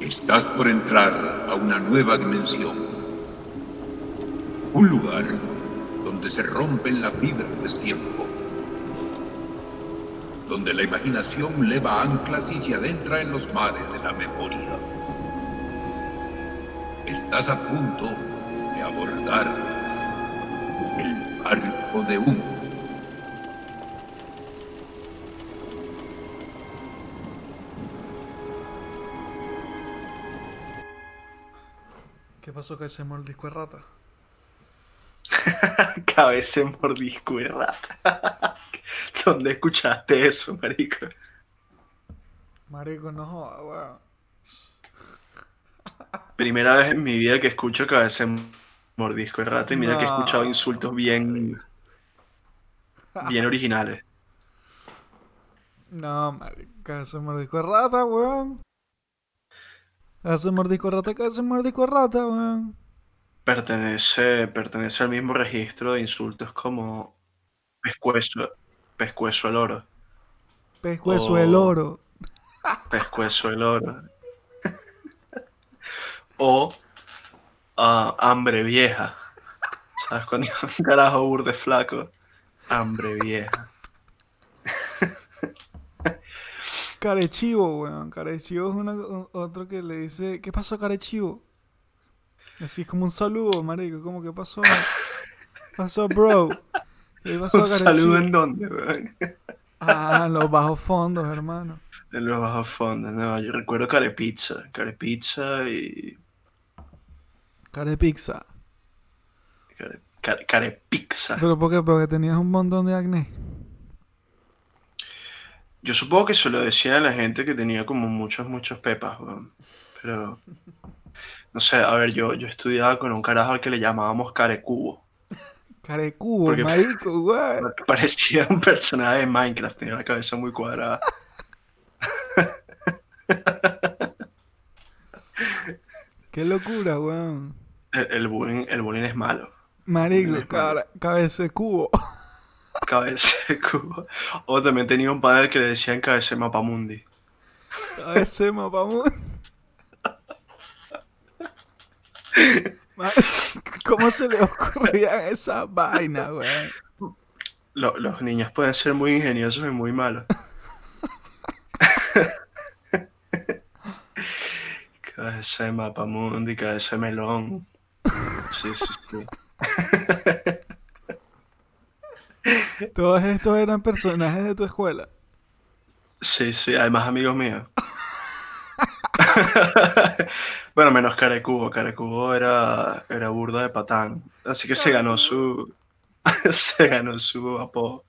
Estás por entrar a una nueva dimensión. Un lugar donde se rompen las fibras del tiempo. Donde la imaginación leva anclas y se adentra en los mares de la memoria. Estás a punto de abordar el barco de humo. Pasó que ese mordisco de rata? Cabeza mordisco de rata. ¿Dónde escuchaste eso, marico? Marico, no joda, weón. Primera vez en mi vida que escucho cabeza mordisco de rata y mira que he escuchado insultos bien, bien originales. No, marico, ese mordisco de rata, weón. Ese mordisco rata, que ese mordisco rata, weón. Pertenece, pertenece al mismo registro de insultos como pescuezo, pescuezo el oro, Pescuezo Oh. el oro. pescuezo el oro. o ah, hambre vieja. ¿Sabes cuando un carajo burde flaco? Hambre vieja. Carechivo, weón. Carechivo es una, otro que le dice, ¿qué pasó, Carechivo? Así es como un saludo, marico. ¿Cómo que pasó? pasó, bro? ¿Qué pasó, Un Carechivo? saludo en dónde, weón? Ah, en los bajos fondos, hermano. En los bajos fondos, no, yo recuerdo carepizza, carepizza y Carepizza. care, care- carepizza. ¿Pero por qué? Porque tenías un montón de acné. Yo supongo que se lo decía a la gente que tenía como muchos, muchos pepas, weón. Pero, no sé, a ver, yo, yo estudiaba con un carajo al que le llamábamos carecubo. Carecubo, Porque- marico, weón. Parecía un personaje de Minecraft, tenía la cabeza muy cuadrada. Qué locura, weón. El, el bullying, el bullying es malo. Marico, cabeza de cubo. De cubo. O también tenía un panel que le decían de mapamundi. De mapamundi. Ma- ¿Cómo se le ocurrían esas vainas, weón? Lo- los niños pueden ser muy ingeniosos y muy malos. de mapamundi, de melón. Sí, sí, sí. Todos estos eran personajes de tu escuela. Sí, sí, además amigos míos. bueno, menos Carecubo. Carecubo era, era burda de patán. Así que se ganó su. se ganó su apodo.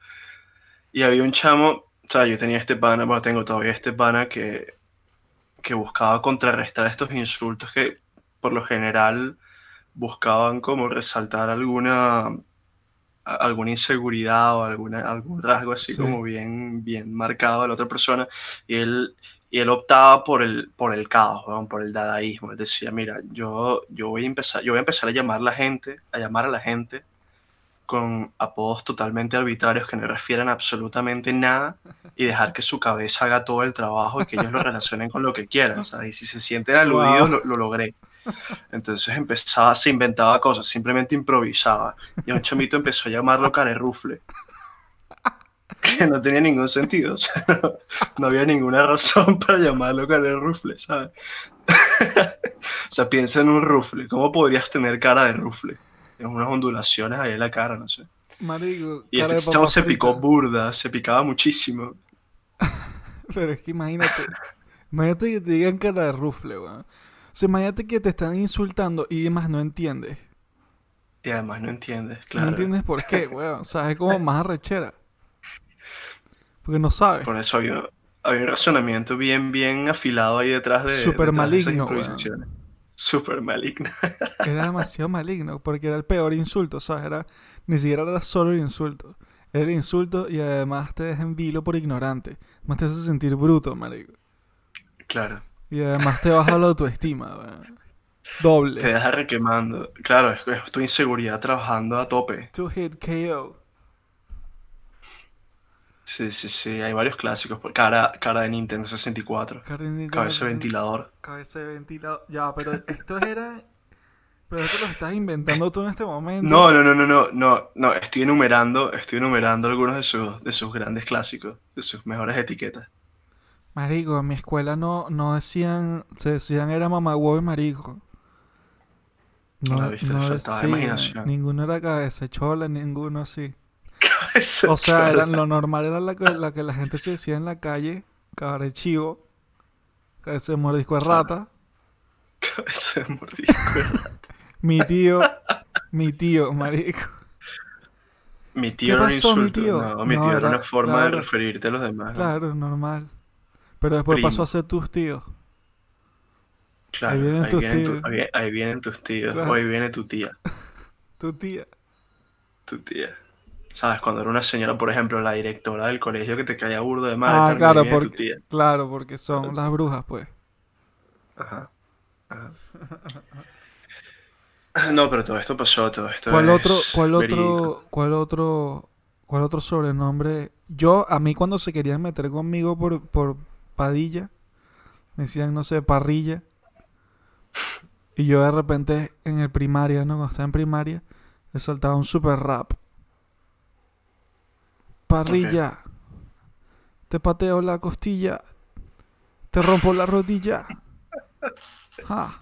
Y había un chamo. O sea, yo tenía este pana, bueno, tengo todavía este pana que, que buscaba contrarrestar estos insultos que por lo general buscaban como resaltar alguna alguna inseguridad o alguna, algún rasgo así Sí. como bien, bien marcado de la otra persona y él, y él optaba por el, por el caos, weón, por el dadaísmo. Él decía, mira, yo, yo, voy a empezar, yo voy a empezar a llamar la gente, a llamar a la gente con apodos totalmente arbitrarios que no refieran absolutamente nada y dejar que su cabeza haga todo el trabajo y que ellos lo relacionen con lo que quieran, ¿sabes? Y si se sienten aludidos, Wow. lo, lo logré. Entonces empezaba, se inventaba cosas, simplemente improvisaba. Y a un chamito empezó a llamarlo carerrufle. Que no tenía ningún sentido. o sea, no, no había ninguna razón para llamarlo carerrufle, ¿sabes? o sea, piensa en un rufle. ¿Cómo podrías tener cara de rufle? En unas ondulaciones ahí en la cara, no sé. Marico, Y este chavo se picó burda, se picaba muchísimo. Pero es que imagínate. imagínate que te digan cara de rufle, weón. Sea, imagínate que te están insultando y demás no entiendes. Y además no entiendes, No claro. entiendes por qué, weón. O sea, es como más arrechera. Porque no sabes. Por eso había, había un razonamiento bien, bien afilado ahí detrás de, Súper detrás de esas maligno, weón. improvisaciones. Súper maligno. Era demasiado maligno, porque era el peor insulto, ¿sabes? Era, ni siquiera era solo el insulto. Era el insulto y además te deja en vilo por ignorante. Más te hace sentir bruto, marico. Claro. Y además te baja la autoestima, weón. Doble. Te deja requemando. Claro, es, es tu inseguridad trabajando a tope. Two hit KO. Sí, sí, sí, hay varios clásicos. Cara, cara de Nintendo 64. Carnita Cabeza de de- ventilador. Cabeza de ventilador. Ya, pero esto era. Pero esto lo estás inventando tú en este momento. No, no, no, no, no, no, no, estoy enumerando, estoy enumerando algunos de sus, de sus grandes clásicos, de sus mejores etiquetas. Marico, en mi escuela no, no decían. Se decían era mamagüevo y marico. No, Ah, viste, faltaba imaginación. Ninguno era cabeza chola, ninguno así. Cabeza O sea, era, lo normal era la que, la que la gente se decía en la calle, cabra de chivo, cabeza de mordisco de rata. Cabeza de mordisco. Mi tío, mi tío, marico. Mi tío ¿Qué era un pasó, mi insulto. tío? No, mi No, tío era era- una forma claro. de referirte a los demás. ¿no? Claro, normal. Pero después Primo. pasó a ser tus tíos. Claro, Ahí vienen ahí, tus vienen tu- tíos. ahí- ahí vienen tus tíos, Claro. o ahí viene tu tía, Tu tía. tu tía. ¿Sabes? Cuando era una señora, por ejemplo, la directora del colegio que te caía burdo de madre, Ah, claro, tu porque, tía. claro, porque son las brujas, pues. Ajá. ajá. No, pero todo esto pasó, todo esto ¿Cuál es otro, cuál verídico. otro, cuál otro, cuál otro sobrenombre? Yo, a mí cuando se querían meter conmigo por, por Padilla, me decían, no sé, parrilla. Y yo de repente en el primaria, ¿no? Cuando estaba en primaria, le saltaba un super rap. Parrilla. Te pateo la costilla. Te rompo la rodilla. Ja.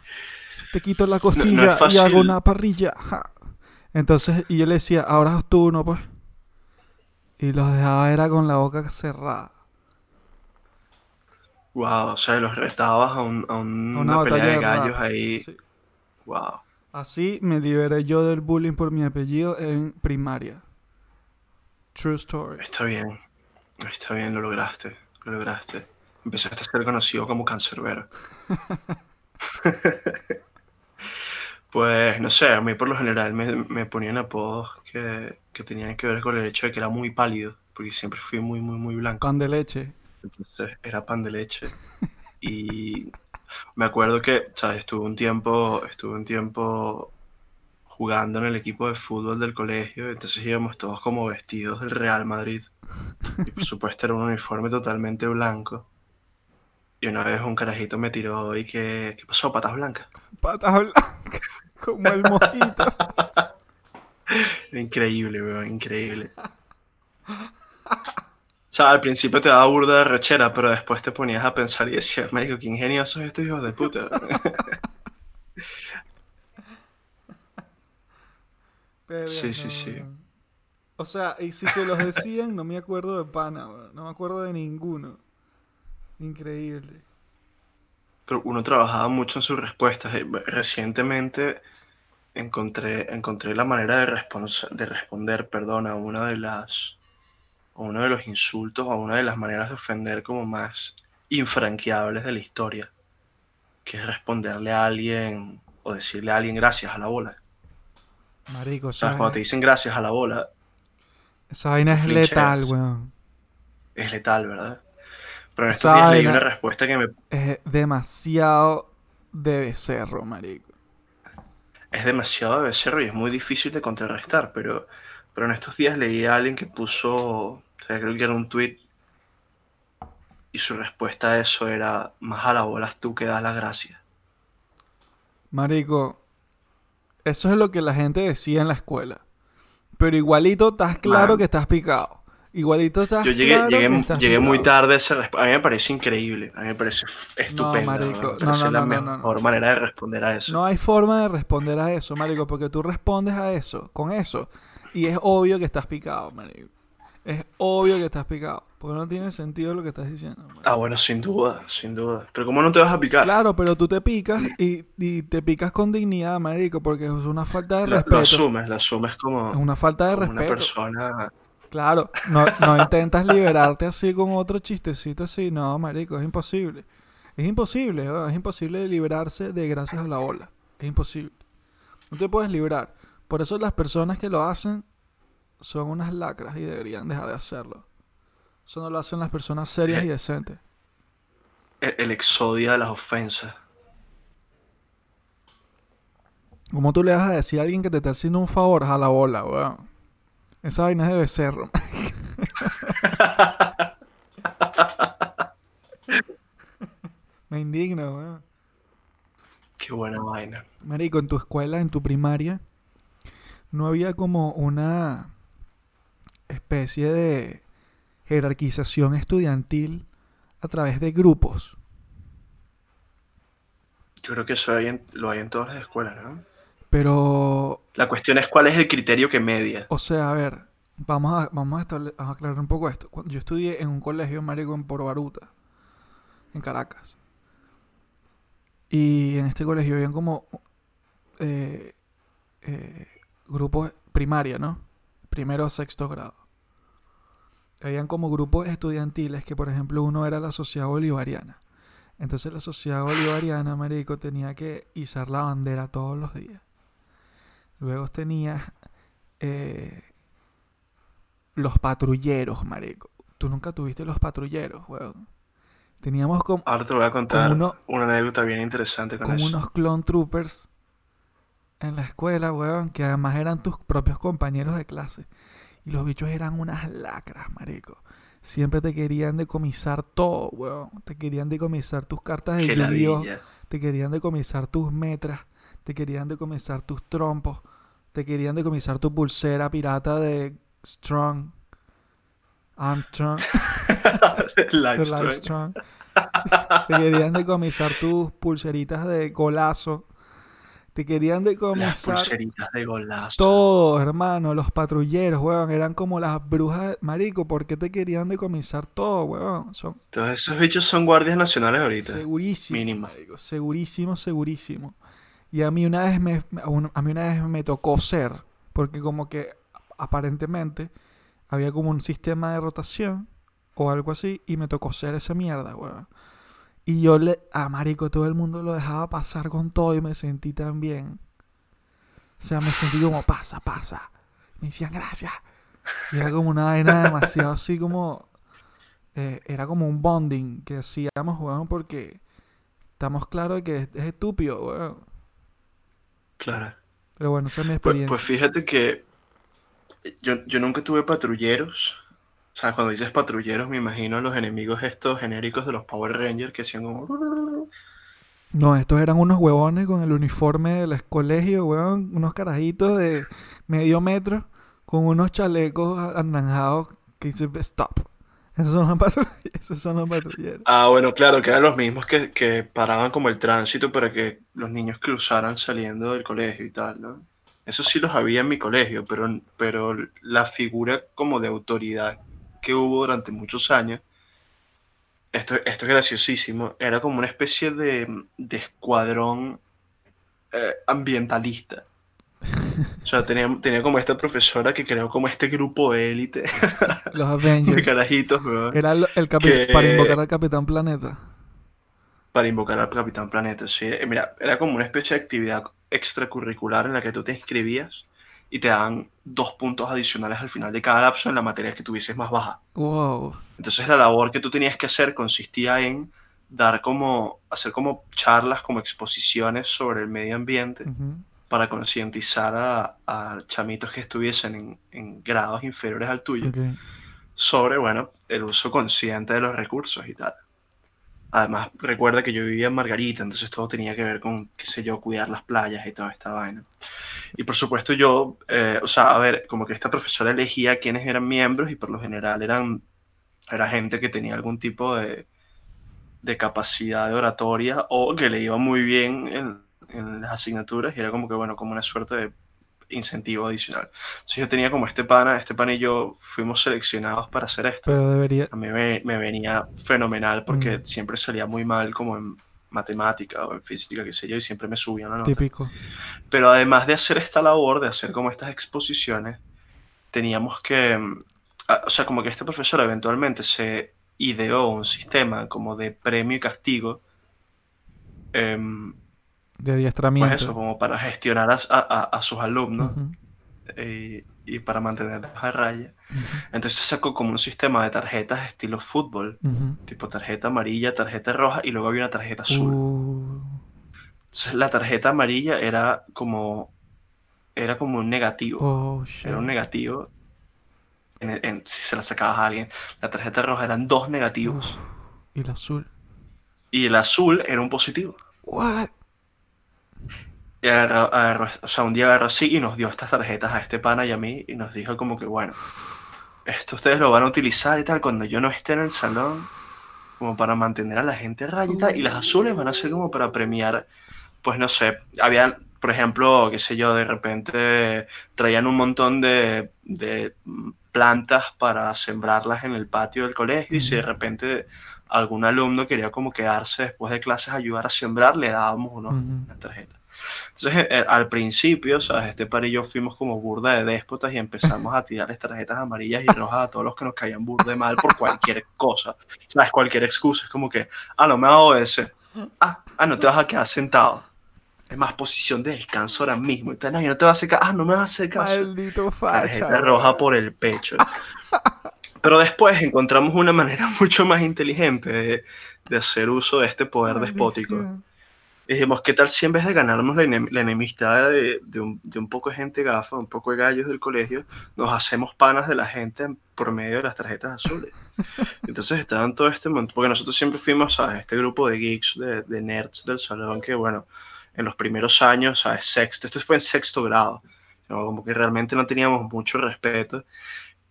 Te quito la costilla y hago una parrilla. Ja. Entonces, y yo le decía, ahora tú uno, pues. Y los dejaba era con la boca cerrada. Wow, o sea, los retabas a, un- a un- A una, pelea batalla de gallos ahí. Sí. Wow. Así me liberé yo del bullying por mi apellido en primaria. True story. Está bien. Está bien, lo lograste. Lo lograste. Empezaste a ser conocido como cancerbero. Pues no sé, a mí por lo general me, me ponían apodos que, que tenían que ver con el hecho de que era muy pálido, porque siempre fui muy, muy, muy blanco. Pan de leche. Entonces era pan de leche. Y me acuerdo que, ¿sabes? Estuve un tiempo, estuve un tiempo jugando en el equipo de fútbol del colegio, entonces íbamos todos como vestidos del Real Madrid. Y por supuesto era un uniforme totalmente blanco. Y una vez un carajito me tiró y que, ¿qué pasó? Patas blancas. Patas blancas. Como el. Era increíble, weón, increíble. O sea, al principio te daba burda de rechera, pero después te ponías a pensar y decías, marico, qué ingeniosos estos hijos de puta. Pero Sí, sí, no, sí. O sea, y si se los decían, no me acuerdo de pana, weón. No me acuerdo de ninguno. Increíble. Pero uno trabajaba mucho en sus respuestas. Eh, Recientemente encontré, encontré la manera de, de responder, perdón, a una de las uno de los insultos, a una de las maneras de ofender como más infranqueables de la historia, que es responderle a alguien o decirle a alguien gracias a la bola. Marico, O sea, ¿sabes? cuando te dicen gracias a la bola, Esa vaina es letal, weón. es letal, ¿verdad? Pero en estos días leí una respuesta que me Es demasiado de becerro, marico. es demasiado de becerro y es muy difícil de contrarrestar, pero, pero en estos días leí a alguien que puso, o sea, creo que era un tweet y su respuesta a eso era, más a la bolas tú que das las gracias. Marico, eso es lo que la gente decía en la escuela. Pero igualito estás claro Man. que estás picado. Igualito estás Yo llegué, claro llegué, que estás llegué muy tarde a esa respuesta. A mí me parece increíble, a mí me parece estupendo. marico, me no, parece no, la no, no, no, mejor manera de responder a eso. No hay forma de responder a eso, marico, porque tú respondes a eso, con eso, y es obvio que estás picado, marico. Es obvio que estás picado, porque no tiene sentido lo que estás diciendo. Ah, bueno, sin duda, sin duda. Pero ¿cómo no te vas a picar? Claro, pero tú te picas y, y te picas con dignidad, marico, porque es una falta de Lo- respeto. lo asumes, lo asumes como, Es una falta de como una respeto. persona. Claro, no, no intentas liberarte así con otro chistecito así, no, marico, es imposible. Es imposible, ¿no? es imposible liberarse de gracias a la ola. Es imposible. No te puedes librar. Por eso las personas que lo hacen son unas lacras y deberían dejar de hacerlo. Eso no lo hacen las personas serias y decentes. El, el exodia de las ofensas. ¿Cómo tú le vas a decir a alguien que te está haciendo un favor a la bola, weón? Esa vaina es de becerro. Me indigno, weón. Qué buena vaina. Marico, en tu escuela, en tu primaria, no había como una especie de jerarquización estudiantil a través de grupos. Yo creo que eso hay en- lo hay en todas las escuelas, ¿no? Pero, La cuestión es cuál es el criterio que media. o sea, a ver, vamos a, vamos a, estable- a aclarar un poco esto. Cuando yo estudié en un colegio, marico, en Porbaruta, en Caracas. Y en este colegio habían como eh, eh, grupos primaria, ¿no? Primero a sexto grado. Habían como grupos estudiantiles que, por ejemplo, uno era la Sociedad Bolivariana. Entonces la Sociedad Bolivariana, marico, tenía que izar la bandera todos los días. Luego tenía eh, los patrulleros, marico. Tú nunca tuviste los patrulleros, weón. Teníamos como, Ahora te voy a contar uno- una anécdota bien interesante con como eso. unos clone troopers en la escuela, weón, que además eran tus propios compañeros de clase. Y los bichos eran unas lacras, marico. Siempre te querían decomisar todo, weón. Te querían decomisar tus cartas de ladilla. Te querían decomisar tus metras. Te querían decomisar tus trompos. Te querían decomisar tu pulsera pirata de Strong. Armstrong. Livestrong. Te querían decomisar tus pulseritas de golazo. Te querían Las decomisar pulseritas de golazo. todo, hermano. Los patrulleros, weón. Eran como las brujas. de- Marico, ¿por qué te querían decomisar todo, weón? Son Todos esos bichos son guardias nacionales ahorita. segurísimo. mínimo. marico, segurísimo, segurísimo. Y a mí una vez me, a mí una vez me tocó ser. Porque como que aparentemente había como un sistema de rotación o algo así. Y me tocó ser esa mierda, weón. Y yo le, a Marico, todo el mundo lo dejaba pasar con todo y me sentí tan bien. O sea, me sentí como, pasa, pasa. Me decían gracias. Y era como una vaina demasiado así como... eh, era como un bonding que hacíamos, weón, porque estamos claros de que es, es estúpido, weón. Claro. Pero bueno, esa es mi Pues, experiencia. pues fíjate que yo, yo nunca tuve patrulleros. O sea, cuando dices patrulleros, me imagino los enemigos estos genéricos de los Power Rangers que hacían como. No, estos eran unos huevones con el uniforme del colegio, weón. Unos carajitos de medio metro con unos chalecos anaranjados que dicen stop. Esos son los. Esos son los patrulleros. Ah, bueno, claro, que eran los mismos que, que paraban como el tránsito para que los niños cruzaran saliendo del colegio y tal, ¿no? Eso sí los había en mi colegio, pero, pero la figura como de autoridad que hubo durante muchos años, esto, esto es graciosísimo, era como una especie de, de escuadrón eh, ambientalista. O sea, tenía, tenía como esta profesora que creó como este grupo de élite Los de Avengers. carajitos, weón. Era el, el que- para invocar al Capitán Planeta. para invocar al Capitán Planeta. Sí, Eh, mira, era como una especie de actividad extracurricular en la que tú te inscribías y te daban dos puntos adicionales al final de cada lapso en la materia que tuvieses más baja. Wow. Entonces la labor que tú tenías que hacer consistía en dar como, hacer como charlas, como exposiciones sobre el medio ambiente para concientizar a, a chamitos que estuviesen en, en grados inferiores al tuyo sobre, bueno, el uso consciente de los recursos y tal. Además, recuerda que yo vivía en Margarita, entonces todo tenía que ver con, qué sé yo, cuidar las playas y toda esta vaina. Y por supuesto yo, eh, o sea, a ver, como que esta profesora elegía quiénes eran miembros y por lo general eran, era gente que tenía algún tipo de, de capacidad de oratoria o que le iba muy bien en, en las asignaturas y era como que, bueno, como una suerte de incentivo adicional. Entonces yo tenía como este pana, este pana y yo fuimos seleccionados para hacer esto. Pero debería. A mí me, me venía fenomenal porque Mm. siempre salía muy mal como en matemática o en física, qué sé yo, y siempre me subían la nota. Típico. Pero además de hacer esta labor, de hacer como estas exposiciones, teníamos que, mm, o sea, como que este profesor eventualmente se ideó un sistema como de premio y castigo, em, De pues adiestramiento. eso, como para gestionar a, a- a- a sus alumnos eh, y para mantenerlos a raya. Entonces sacó como un sistema de tarjetas estilo fútbol, tipo tarjeta amarilla, tarjeta roja y luego había una tarjeta azul. Uh, Entonces la tarjeta amarilla era como era como un negativo, oh, era un negativo en- en- si se la sacabas a alguien. La tarjeta roja eran dos negativos Uf, y el azul. y el azul era un positivo. What? Y agarró- agarró- o sea, un día agarró así y nos dio estas tarjetas a este pana y a mí y nos dijo como que, bueno, esto ustedes lo van a utilizar y tal cuando yo no esté en el salón, como para mantener a la gente a raya y las azules van a ser como para premiar, pues no sé, habían, por ejemplo, qué sé yo, de repente traían un montón de, de plantas para sembrarlas en el patio del colegio y si de repente algún alumno quería como quedarse después de clases a ayudar a sembrar, le dábamos unos, unas tarjetas. Entonces, eh, al principio, ¿sabes? Este par y yo fuimos como burda de déspotas y empezamos a tirarles tarjetas amarillas y rojas a todos los que nos caían burda de mal por cualquier cosa. ¿Sabes? Cualquier excusa. Es como que, ah, no me a obedecer. Ah, ah, no te vas a quedar sentado. Es más posición de descanso ahora mismo. Y no, no te vas a hacer caso. Ah, no me vas a hacer caso. Maldito facha. Tarjeta roja por el pecho. Pero después encontramos una manera mucho más inteligente de, de hacer uso de este poder despótico. Dijimos, ¿qué tal si en vez de ganarnos la, enem- la enemistad de, de un, de un poco de gente gafa, un poco de gallos del colegio, nos hacemos panas de la gente por medio de las tarjetas azules? Entonces estaban todo este montón, porque nosotros siempre fuimos a este grupo de geeks, de, de nerds del salón, que bueno, en los primeros años, ¿sabes? Sexto, esto fue en sexto grado, como que realmente no teníamos mucho respeto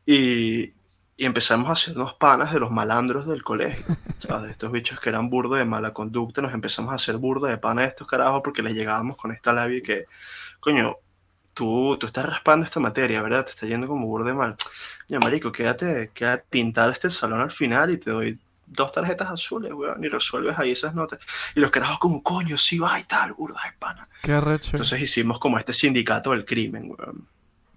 y, y empezamos a hacernos panas de los malandros del colegio, ¿sabes? De estos bichos que eran burda de mala conducta, nos empezamos a hacer burda de panas de estos carajos porque les llegábamos con esta labia que, coño, tú, tú estás raspando esta materia, ¿verdad? Te está yendo como burda de mal. Coño, marico, quédate, quédate pintar este salón al final y te doy dos tarjetas azules, weón, y resuelves ahí esas notas. Y los carajos como, coño, sí va y tal, burda de pana. Qué arrecho. Entonces hicimos como este sindicato del crimen, weón.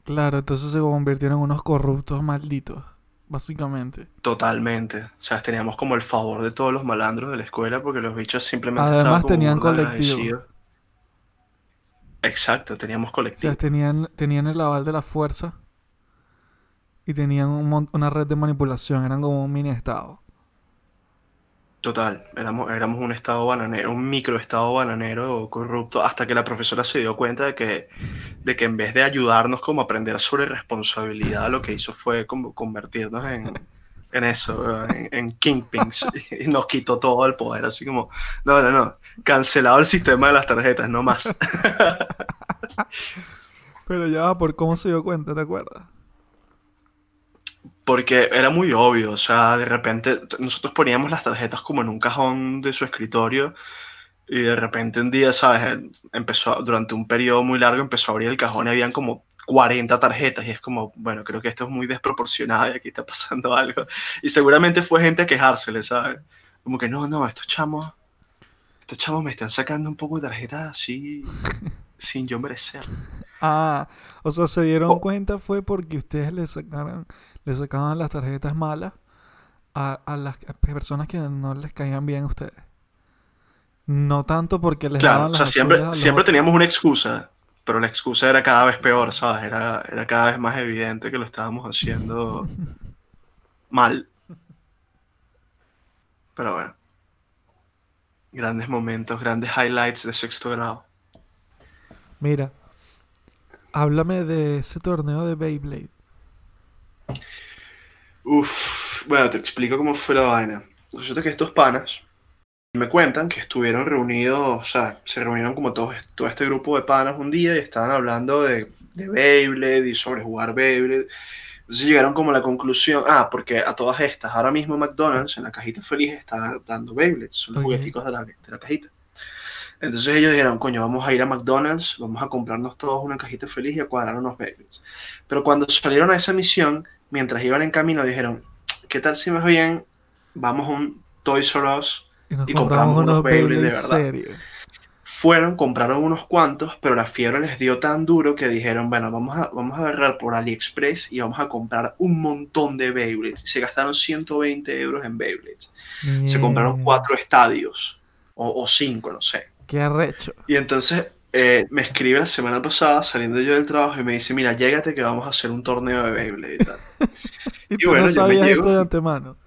Claro, entonces se convirtieron en unos corruptos malditos, básicamente. Totalmente. O sea, teníamos como el favor de todos los malandros de la escuela porque los bichos simplemente Además, estaban como tenían colectivo. agradecidos. Exacto, teníamos O colectivo. sea, tenían, tenían el aval de la fuerza y tenían un una red de manipulación, eran como un mini estado. Total, éramos, éramos un estado bananero, un microestado bananero corrupto, hasta que la profesora se dio cuenta de que, de que en vez de ayudarnos como a aprender sobre responsabilidad, lo que hizo fue como convertirnos en, en eso, en, en kingpins, y nos quitó todo el poder, así como, no, no, no, cancelado el sistema de las tarjetas, no más. Pero ya por cómo se dio cuenta, ¿te acuerdas? Porque era muy obvio, o sea, de repente nosotros poníamos las tarjetas como en un cajón de su escritorio y de repente un día, ¿sabes? Él Empezó, durante un periodo muy largo empezó a abrir el cajón y habían como 40 tarjetas y es como, bueno, creo que esto es muy desproporcionado y aquí está pasando algo. Y seguramente fue gente a quejársele, ¿sabes? Como que no, no, estos chamos, estos chamos me están sacando un poco de tarjetas así sin yo merecer. Ah, o sea, se dieron Oh. cuenta fue porque ustedes le sacaron, le sacaban las tarjetas malas a, a las personas que no les caían bien a ustedes. No tanto porque les Claro, daban o sea, las siempre, siempre otros. teníamos una excusa, pero la excusa era cada vez peor, ¿sabes? Era, era cada vez más evidente que lo estábamos haciendo mal. Pero bueno. Grandes momentos, grandes highlights de sexto grado. Mira, háblame de ese torneo de Beyblade. Uf, bueno, te explico cómo fue la vaina. Resulta que estos panas me cuentan que estuvieron reunidos, o sea, se reunieron como todo, todo este grupo de panas un día y estaban hablando de, de Beyblade y sobre jugar Beyblade. Entonces llegaron como a la conclusión, ah, porque a todas estas, ahora mismo McDonald's en la cajita feliz está dando Beyblades, son los Ok. jugueticos de la, de la cajita. Entonces ellos dijeron, coño, vamos a ir a McDonald's, vamos a comprarnos todos una cajita feliz y a cuadrar unos Beyblades. Pero cuando salieron a esa misión, mientras iban en camino, dijeron, ¿qué tal si más bien vamos a un Toys R Us? Y compramos unos unos Beyblade de verdad. Fueron, compraron unos cuantos, pero la fiebre les dio tan duro que dijeron, bueno, vamos a, vamos a agarrar por AliExpress y vamos a comprar un montón de Beyblades. Se gastaron 120 euros en Beyblades. Se compraron cuatro estadios, o, o cinco, no sé. Qué arrecho. Y entonces eh, me escribe la semana pasada, saliendo yo del trabajo, y me dice, mira, llégate que vamos a hacer un torneo de Beyblade y tal. Y Y tú bueno, no yo me sabías llego. esto de antemano.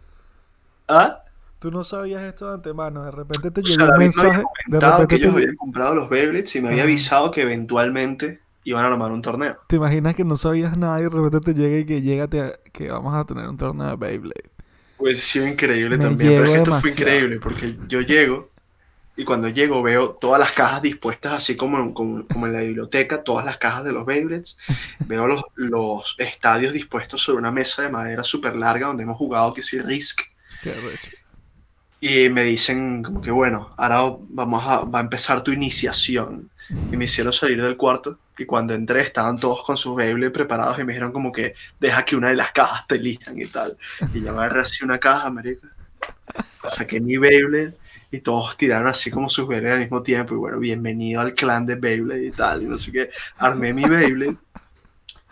¿Ah? Tú no sabías esto de antemano. De repente te O llegó sea, un David me había mensaje. De comentado que repente ellos te... habían comprado los Beyblades y me había avisado que eventualmente iban a armar un torneo. ¿Te imaginas que no sabías nada y de repente te llega y que llega que vamos a tener un torneo de Beyblade? Pues sí, increíble Me también. Pero es que esto fue increíble porque yo llego y cuando llego veo todas las cajas dispuestas así como, en- como, como en la biblioteca, todas las cajas de los Beyblades. Veo los, los estadios dispuestos sobre una mesa de madera súper larga donde hemos jugado que sí Risk. Qué. Y me dicen como que bueno, ahora vamos a, va a empezar tu iniciación. Y me hicieron salir del cuarto y cuando entré estaban todos con sus Beyblade preparados y me dijeron como que deja que una de las cajas te elijan y tal. Y yo agarré así una caja, marica. Saqué mi Beyblade y todos tiraron así como sus Beyblade al mismo tiempo. Y bueno, bienvenido al clan de Beyblade y tal. Y no sé qué. Armé mi Beyblade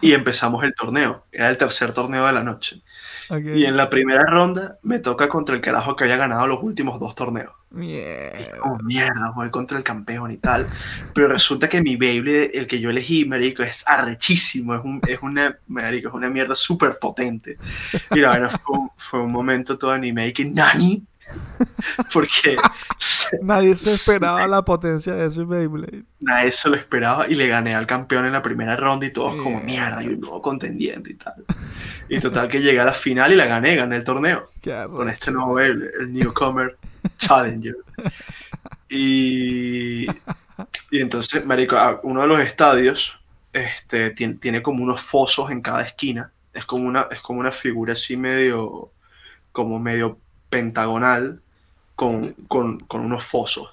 y empezamos el torneo. Era el tercer torneo de la noche. Ok. Y en la primera ronda me toca contra el carajo que había ganado los últimos dos torneos. Mierda. Oh, mierda, voy contra el campeón y tal. Pero resulta que mi Beyblade, el que yo elegí, marico, es arrechísimo. Es, un, es una, marico, es una mierda súper potente. Y la verdad fue, fue un momento todo anime y que, ¿nani? Porque Nadie se esperaba la potencia de ese Beyblade. nadie se lo esperaba y le gané al campeón en la primera ronda y todos como, Mierda. mierda, y un nuevo contendiente y tal. Y total que llegué a la final y la gané, gané el torneo. Qué con este nuevo Beyblade, el Newcomer Challenger. Y, y entonces, marico, uno de los estadios este, tiene, tiene como unos fosos en cada esquina. Es como una, es como una figura así medio, como medio pentagonal con, con, con unos fosos.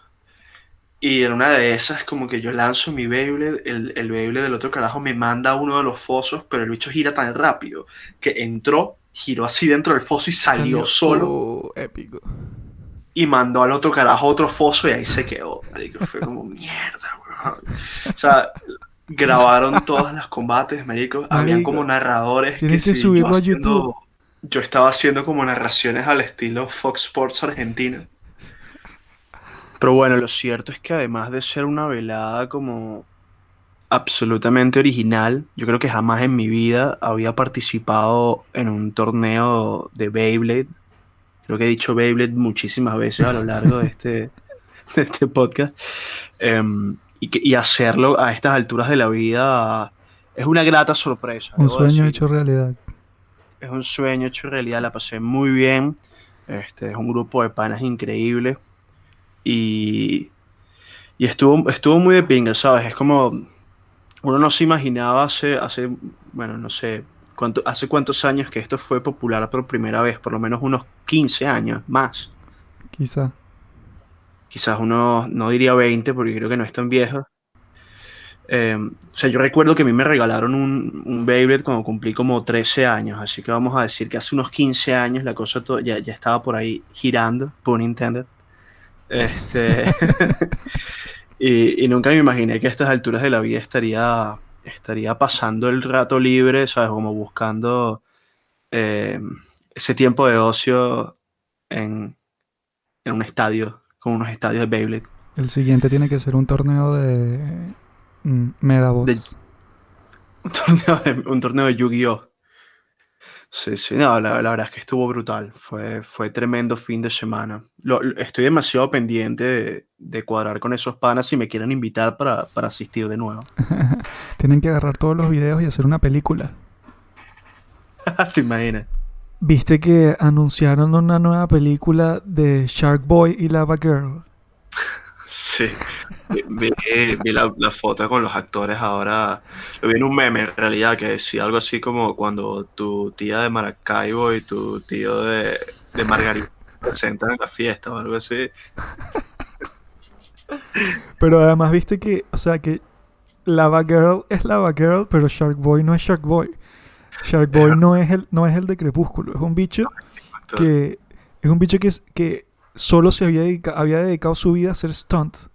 Y en una de esas, como que yo lanzo mi Beyblade, el, el Beyblade del otro carajo me manda a uno de los fosos, pero el bicho gira tan rápido que entró, giró así dentro del foso y salió, solo Uh, épico. y mandó al otro carajo otro foso y ahí se quedó. marico. Fue como mierda, weón. O sea, grabaron todos los combates, marico. Habían como narradores tienes que sí, subirlo a YouTube. Yo estaba haciendo como narraciones al estilo Fox Sports Argentina. Pero bueno, lo cierto es que además de ser una velada como absolutamente original, yo creo que jamás en mi vida había participado en un torneo de Beyblade. Creo que he dicho Beyblade muchísimas veces a lo largo de este, de este podcast. Em, y, que- y hacerlo a estas alturas de la vida es una grata sorpresa. Un sueño hecho realidad. Es un sueño hecho realidad, la pasé muy bien. Este, es un grupo de panas increíble. Y, y estuvo, estuvo muy de pinga, ¿sabes? Es como. Uno no se imaginaba hace, hace bueno, no sé, cuánto, hace cuántos años que esto fue popular por primera vez, por lo menos unos 15 años más. Quizá. Quizás unos, no diría 20, porque creo que no es tan viejo. Eh, o sea, yo recuerdo que a mí me regalaron un, un Beyblade cuando cumplí como 13 años, así que vamos a decir que hace unos 15 años la cosa ya, ya estaba por ahí girando, pun intended. Este, y, y nunca me imaginé que a estas alturas de la vida estaría, estaría pasando el rato libre, ¿sabes? Como buscando eh, ese tiempo de ocio en, en un estadio, con unos estadios de Beyblade. El siguiente tiene que ser un torneo de Medabots. Un torneo de, un torneo de Yu-Gi-Oh! Sí, sí, no, la, la verdad es que estuvo brutal. Fue, fue tremendo fin de semana. Lo- lo- estoy demasiado pendiente de, de cuadrar con esos panas si me quieren invitar para, para asistir de nuevo. Tienen que agarrar todos los videos y hacer una película. ¿Te imaginas? ¿Viste que anunciaron una nueva película de Shark Boy y Lava Girl? Sí. Vi, la, la foto con los actores ahora. Lo vi en un meme en realidad que decía algo así como cuando tu tía de Maracaibo y tu tío de, de Margarita se presentan en la fiesta o algo así. Pero además viste que, o sea, que Lava Girl es Lava Girl, pero Shark Boy no es Shark Boy. Shark Boy no es el, no es el de Crepúsculo, es un bicho que es un bicho que, es, que solo se había, dedica- había dedicado su vida a hacer stunts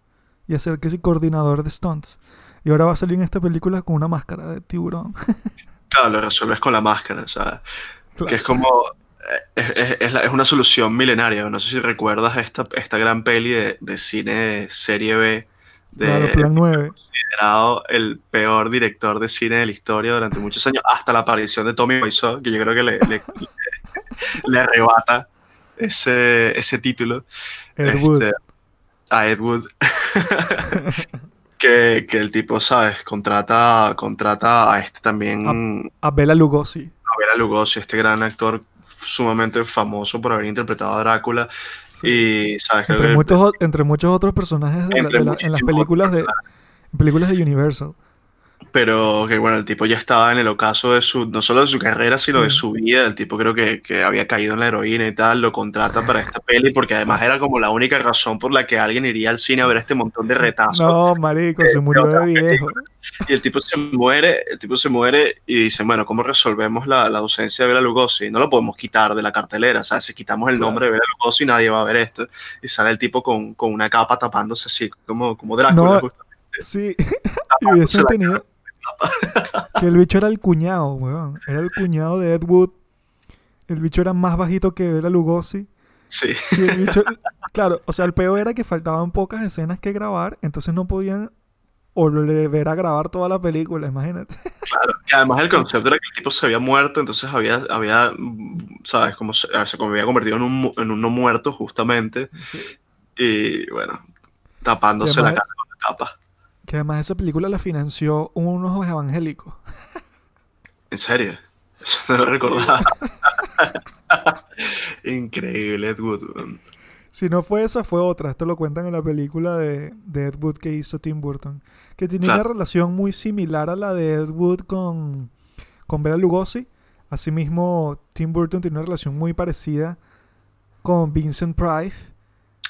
y a ser que coordinador de stunts. Y ahora va a salir en esta película con una máscara de tiburón. Claro, lo resuelves con la máscara, o sea, Claro. que es como, eh, es, es- es la- es una solución milenaria. No sé si recuerdas esta, esta gran peli de, de cine serie B, de Claro, plan 9. considerado el peor director de cine de la historia durante muchos años, hasta la aparición de Tommy Wiseau, que yo creo que le, le, le- le arrebata ese, ese título Ed Wood. este, a Ed Wood. que, que el tipo, ¿sabes? Contrata, contrata a este también, A Bela Lugosi. a Bela Lugosi, este gran actor sumamente famoso por haber interpretado a Drácula. Sí. Y, ¿sabes? Entre que- muchos, entre muchos otros personajes de la- Entre de la- en las películas de, películas de Universal. Pero que bueno, el tipo ya estaba en el ocaso de su, no solo de su carrera, sino Sí. de su vida. El tipo creo que, que había caído en la heroína y tal, lo contrata para esta peli porque además era como la única razón por la que alguien iría al cine a ver este montón de retazos. No, marico, se murió de viejo. Y el tipo se muere, el tipo se muere y dice, bueno, ¿cómo resolvemos la, la ausencia de Bela Lugosi? No lo podemos quitar de la cartelera, o sea, si quitamos el nombre de Bela Lugosi nadie va a ver esto. Y sale el tipo con, con una capa tapándose así, como, como Drácula. No, justamente. Sí, y hubiesen tenido que el bicho era el cuñado, weón. Era el cuñado de Ed Wood. El bicho era más bajito que Bela Lugosi. Sí. Y el bicho, claro, o sea, el peor era que faltaban pocas escenas que grabar, entonces no podían volver a grabar toda la película, imagínate. Claro, y además el concepto era que el tipo se había muerto, entonces había, había ¿sabes? Como se, se había convertido en un, en un no muerto, justamente, y bueno, tapándose la cara con la capa. Que además esa película la financió unos evangélicos. ¿En serio? Eso no lo recordaba. Increíble, Ed Wood. Si no fue esa, fue otra. Esto lo cuentan en la película de, de Ed Wood que hizo Tim Burton. Que tiene Claro. una relación muy similar a la de Ed Wood con, con Bela Lugosi. Asimismo, Tim Burton tiene una relación muy parecida con Vincent Price,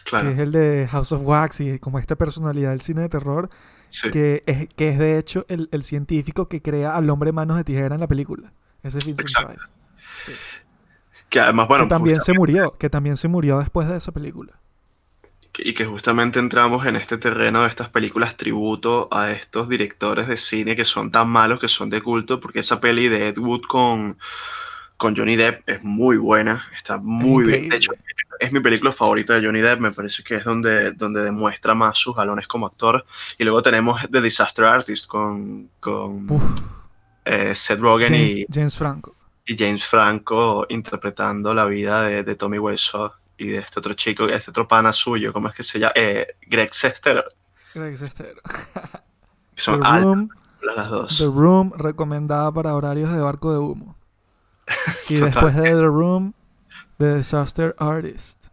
Claro, que es el de House of Wax y como esta personalidad del cine de terror, sí. que, es, que es de hecho el, el científico que crea al hombre manos de tijera en la película. Ese es Vincent. Price. Que además, bueno, que también se murió, que también se murió después de esa película. y que justamente entramos en este terreno de estas películas tributo a estos directores de cine que son tan malos, que son de culto, porque esa peli de Ed Wood con, con Johnny Depp es muy buena, está muy bien. De hecho, es mi película favorita de Johnny Depp, me parece que es donde, donde demuestra más sus galones como actor. Y luego tenemos The Disaster Artist con, con eh, Seth Rogen James, y, James Franco. y James Franco interpretando la vida de, de Tommy Wiseau y de este otro chico, este otro pana suyo, ¿cómo es que se llama? Eh, Greg Sestero. Greg Sestero. Son The Room, las dos. The Room, recomendada para horarios de barco de humo. Y después de The Room, The Disaster Artist.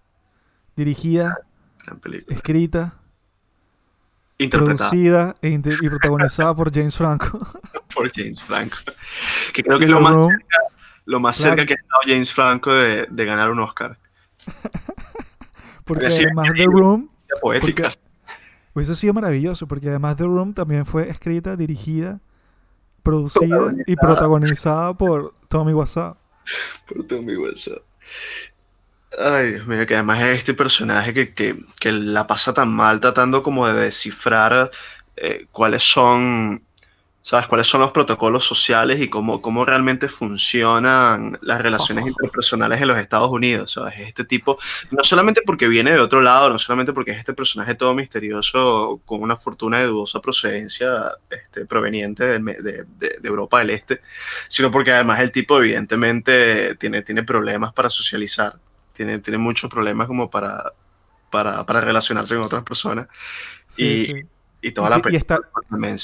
Dirigida, Gran película. escrita, producida e y protagonizada por James Franco. por James Franco. Que creo que es lo más, Room, lo más Claro. cerca que ha estado James Franco de, de ganar un Oscar. porque Sí, además The Room, poética. porque hubiese sido maravilloso, porque además The Room también fue escrita, dirigida, producida y protagonizada por Tommy Wiseau. Por Tommy Wiseau. Ay, Dios mío, que además es este personaje que, que, que la pasa tan mal tratando como de descifrar eh, cuáles son, ¿sabes? Cuáles son los protocolos sociales y cómo, cómo realmente funcionan las relaciones interpersonales en los Estados Unidos, ¿sabes? Este tipo, no solamente porque viene de otro lado, no solamente porque es este personaje todo misterioso con una fortuna de dudosa procedencia este, proveniente de, de- de Europa del Este, sino porque además el tipo evidentemente tiene, tiene problemas para socializar, tiene, tiene muchos problemas como para, para, para relacionarse con otras personas Sí, Y- sí. Y toda Y la y está-.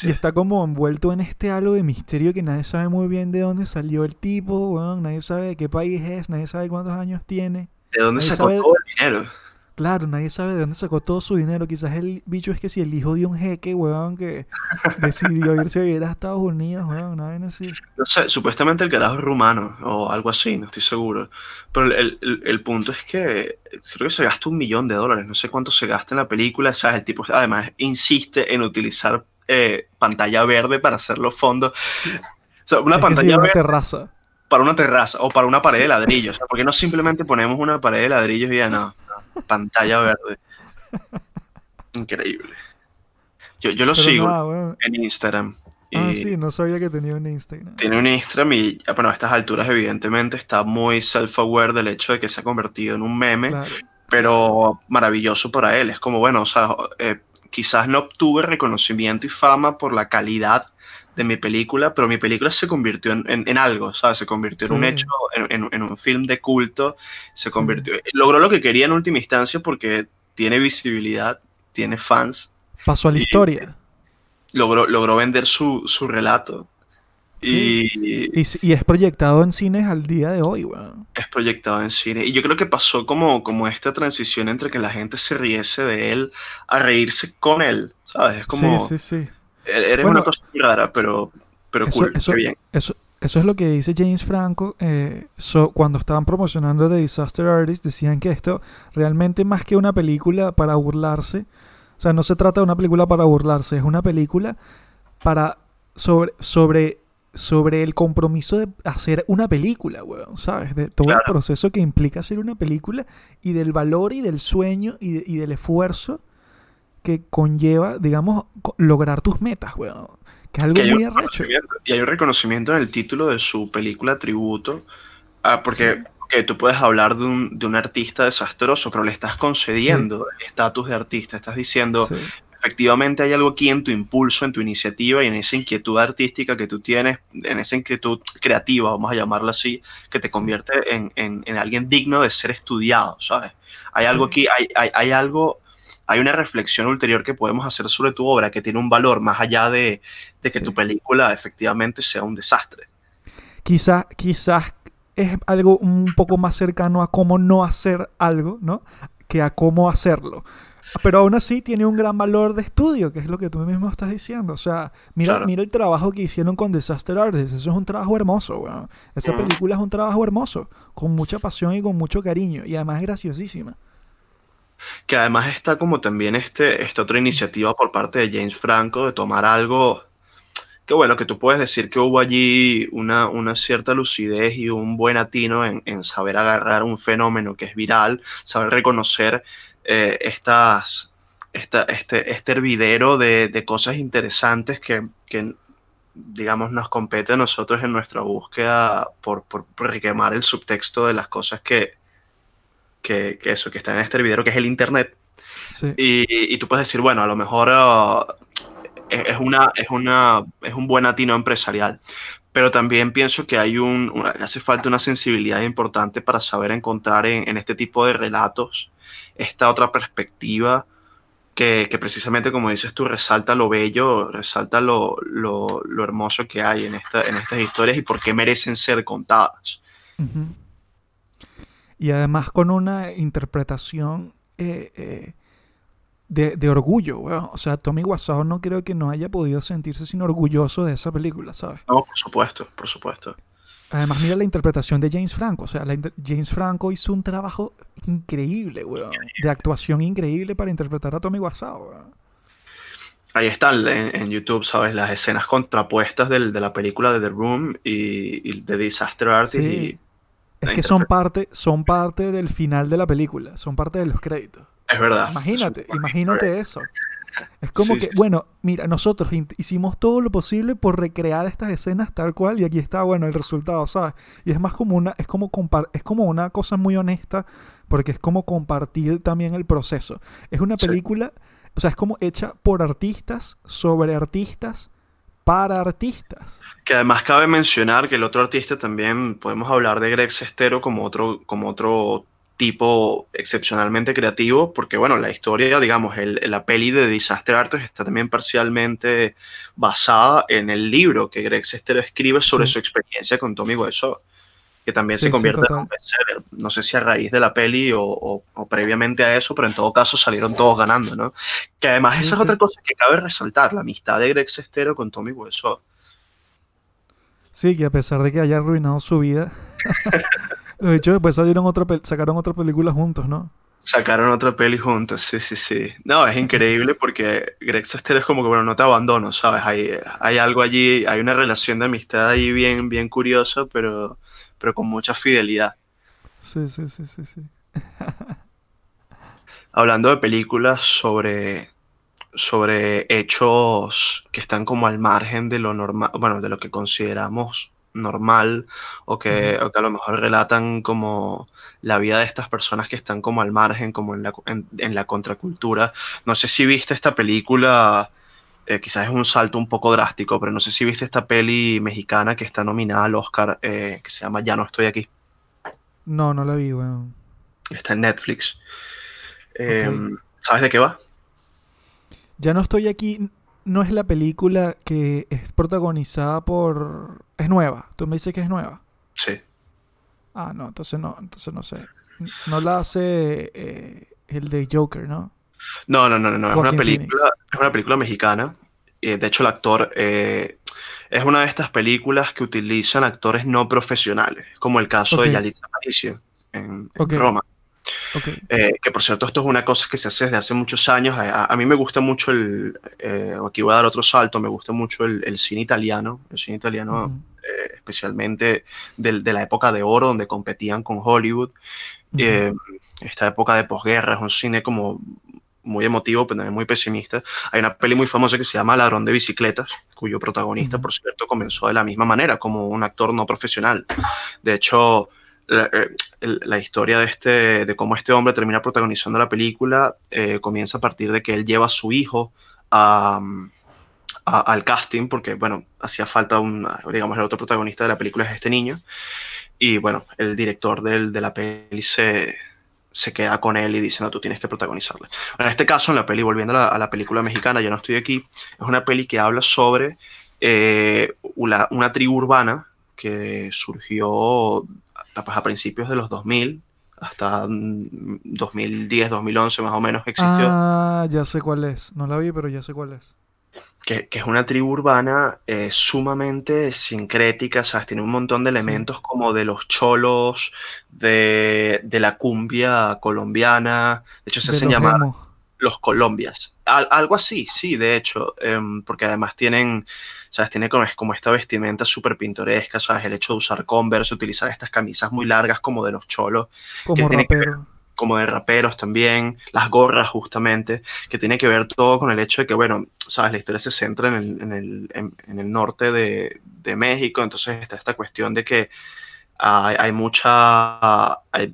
Y está como envuelto en este halo de misterio que nadie sabe muy bien de dónde salió el tipo, nadie sabe de qué país es, nadie sabe cuántos años tiene. ¿De dónde sacó sabe- todo el dinero? Claro, nadie sabe de dónde sacó todo su dinero. Quizás el bicho es que si el hijo de un jeque, weón, que decidió irse a vivir a Estados Unidos, weón, una vaina así. No sé, supuestamente el carajo es rumano o algo así, no estoy seguro. Pero el, el- el punto es que creo que se gasta un millón de dólares, no sé cuánto se gasta en la película, ¿sabes? El tipo además insiste en utilizar eh, pantalla verde para hacer los fondos. O sea, una Es sí, pantalla una verde terraza. para una terraza o para una pared de ladrillos. O sea, porque no simplemente ponemos una pared de ladrillos y ya no, pantalla verde. Increíble. Yo, yo lo Pero sigo nada, en Instagram. Ah, sí, no sabía que tenía un Instagram. tiene un Instagram y, ah, bueno, a estas alturas evidentemente está muy self-aware del hecho de que se ha convertido en un meme, Claro. pero maravilloso para él. Es como, bueno, o sea, eh, quizás no obtuve reconocimiento y fama por la calidad de mi película, pero mi película se convirtió en, en- en algo, ¿sabes? Se convirtió en un Sí. hecho, en, en- un film de culto, se Sí. convirtió, logró lo que quería en última instancia porque tiene visibilidad, tiene fans, Pasó a la historia. logró, logró vender su, su relato. Sí. Y Y, y es proyectado en cines al día de hoy, weón. es proyectado en cine. Y yo creo que pasó como, como esta transición entre que la gente se riese de él a reírse con él, ¿sabes? Es como, Sí, sí, sí. E- eres Bueno, una cosa muy rara, pero, pero Eso, cool, eso- qué bien. eso- eso es lo que dice James Franco. eh, so- cuando estaban promocionando The Disaster Artist, decían que esto realmente más que una película para burlarse, o sea, no se trata de una película para burlarse, es una película para sobre, sobre, sobre el compromiso de hacer una película, weón, ¿sabes? De todo el proceso que implica hacer una película y del valor y del sueño y, de- y del esfuerzo que conlleva, digamos, lograr tus metas, weón. Que es algo Que muy arrecho. Y hay un reconocimiento en el título de su película tributo, ah, porque tú puedes hablar de un, de un artista desastroso, pero le estás concediendo el estatus de artista, estás diciendo, Sí. efectivamente hay algo aquí en tu impulso, en tu iniciativa y en esa inquietud artística que tú tienes, en esa inquietud creativa, vamos a llamarla así, que te convierte en, en- en alguien digno de ser estudiado, ¿sabes? Hay algo aquí, hay, hay, hay algo, hay una reflexión ulterior que podemos hacer sobre tu obra que tiene un valor más allá de, de que Sí. tu película efectivamente sea un desastre. Quizás, quizás es algo un poco más cercano a cómo no hacer algo, ¿no? Que a cómo hacerlo. Pero aún así tiene un gran valor de estudio, que es lo que tú mismo estás diciendo. O sea, mira, Claro. mira el trabajo que hicieron con Disaster Artist. Eso es un trabajo hermoso, weón. Esa Mm. película es un trabajo hermoso, con mucha pasión y con mucho cariño. Y además es graciosísima. Que además está como también este, esta otra iniciativa por parte de James Franco de tomar algo que bueno, que tú puedes decir que hubo allí una, una cierta lucidez y un buen atino en, en saber agarrar un fenómeno que es viral, saber reconocer eh, estas, esta, este, este hervidero de, de cosas interesantes que, que, digamos, nos compete a nosotros en nuestra búsqueda por, por, por requemar el subtexto de las cosas que, que, que eso, que está en este hervidero, que es el Internet. Sí. Y, y tú puedes decir, bueno, a lo mejor uh, es, una, es, una, es un buen atino empresarial, pero también pienso que hay un, una- hace falta una sensibilidad importante para saber encontrar en, en este tipo de relatos esta otra perspectiva que, que precisamente, como dices tú, resalta lo bello, resalta lo, lo, lo hermoso que hay en, esta, en estas historias y por qué merecen ser contadas. Ujú. Y además con una interpretación eh, eh, de, de orgullo, weón. O sea, Tommy Wiseau no creo que no haya podido sentirse sin orgulloso de esa película, ¿sabes? No, por supuesto, por supuesto. Además, mira la interpretación de James Franco. O sea, la James Franco hizo un trabajo increíble, weón. De actuación increíble para interpretar a Tommy Wiseau, weón. Ahí están en, en YouTube, ¿sabes? Las escenas contrapuestas del- de la película de The Room y, y de Disaster Artist. Sí. Y Es que son parte, son parte del final de la película. Son parte de los créditos. es verdad. Imagínate, Es imagínate eso. Es como Sí, que, sí, bueno, mira, nosotros hicimos todo lo posible por recrear estas escenas tal cual y aquí está, bueno, el resultado, ¿sabes? Y es más como una, es como es como una cosa muy honesta porque es como compartir también el proceso. Es una Sí. película, o sea, es como hecha por artistas, sobre artistas, para artistas. Que además cabe mencionar que el otro artista también, podemos hablar de Greg Sestero como otro, como otro tipo excepcionalmente creativo, porque bueno, la historia, digamos, el, la peli de Disaster Artist está también parcialmente basada en el libro que Greg Sestero escribe sobre Sí. su experiencia con Tommy Wiseau, que también Sí, se sí, convierte en un bestseller. No sé si a raíz de la peli o, o- o previamente a eso, pero en todo caso salieron todos ganando, ¿no? Que además Sí, esa es otra cosa que cabe resaltar, la amistad de Greg Sestero con Tommy Wiseau. Sí, que a pesar de que haya arruinado su vida, los hechos después salieron otra sacaron otra película juntos, ¿no? Sacaron otra peli juntos, sí, sí, sí. No, es increíble porque Greg Sestero es como que, bueno, no te abandono, ¿sabes? Hay, hay algo allí, hay una relación de amistad ahí bien, bien curiosa, pero, pero con mucha fidelidad. Sí, sí, sí, sí, sí. Hablando de películas sobre, sobre hechos que están como al margen de lo normal, bueno, de lo que consideramos normal o que, o que a lo mejor relatan como la vida de estas personas que están como al margen, como en la, en, en la contracultura. No sé si viste esta película, eh, quizás es un salto un poco drástico, pero no sé si viste esta peli mexicana que está nominada al Oscar, eh, que se llama Ya no estoy aquí. No, no la vi, weón. Está en Netflix. Eh, Ok. ¿Sabes de qué va? Ya no estoy aquí. no es la película que es protagonizada por... Es nueva. Tú me dices que es nueva. Sí. Ah, no, entonces no, entonces no sé. No la hace eh, el de Joker, ¿no? No, no, no, no, no. Es una película, es una película mexicana. Eh, de hecho, el actor eh, es una de estas películas que utilizan actores no profesionales, como el caso Ok. de Yalitza Aparicio en, en Ok. Roma. Ok. Eh, que por cierto, esto es una cosa que se hace desde hace muchos años. A, a- a mí me gusta mucho el. eh, aquí voy a dar otro salto. Me gusta mucho el, el cine italiano. El cine italiano, Ujú. eh, especialmente del- de la época de oro, donde competían con Hollywood. Ujú. Eh, esta época de posguerra es un cine como muy emotivo, pero también muy pesimista. Hay una peli muy famosa que se llama Ladrón de bicicletas, cuyo protagonista, por cierto, comenzó de la misma manera, como un actor no profesional. De hecho, la, eh, la historia de, este, de cómo este hombre termina protagonizando la película eh, comienza a partir de que él lleva a su hijo a, a- al casting, porque, bueno, hacía falta un, digamos, el otro protagonista de la película es este niño. Y bueno, el director del- de la peli se, se queda con él y dice, no, tú tienes que protagonizarla. Bueno, en este caso, en la peli, volviendo a la, película mexicana, ya no estoy aquí, es una peli que habla sobre eh, una, una tribu urbana que surgió a, pues, principios de los 2000, hasta mm, 2010, 2011 más o menos existió. Ah, ya sé cuál es. No la vi, pero ya sé cuál es. Que, que es una tribu urbana eh, sumamente sincrética, ¿sabes? Tiene un montón de Sí. elementos como de los cholos, de, de la cumbia colombiana, de hecho se hacen llamar los colombias. Al- algo así, sí, de hecho, em, porque además tienen, ¿sabes? Tiene como, es como esta vestimenta súper pintoresca, ¿sabes? El hecho de usar Converse, utilizar estas camisas muy largas como de los cholos, Como tiene que. Como de raperos también, las gorras justamente, que tiene que ver todo con el hecho de que, bueno, sabes, la historia se centra en el, en el, en, en el norte de, de México, entonces está esta cuestión de que hay, hay mucha... hay-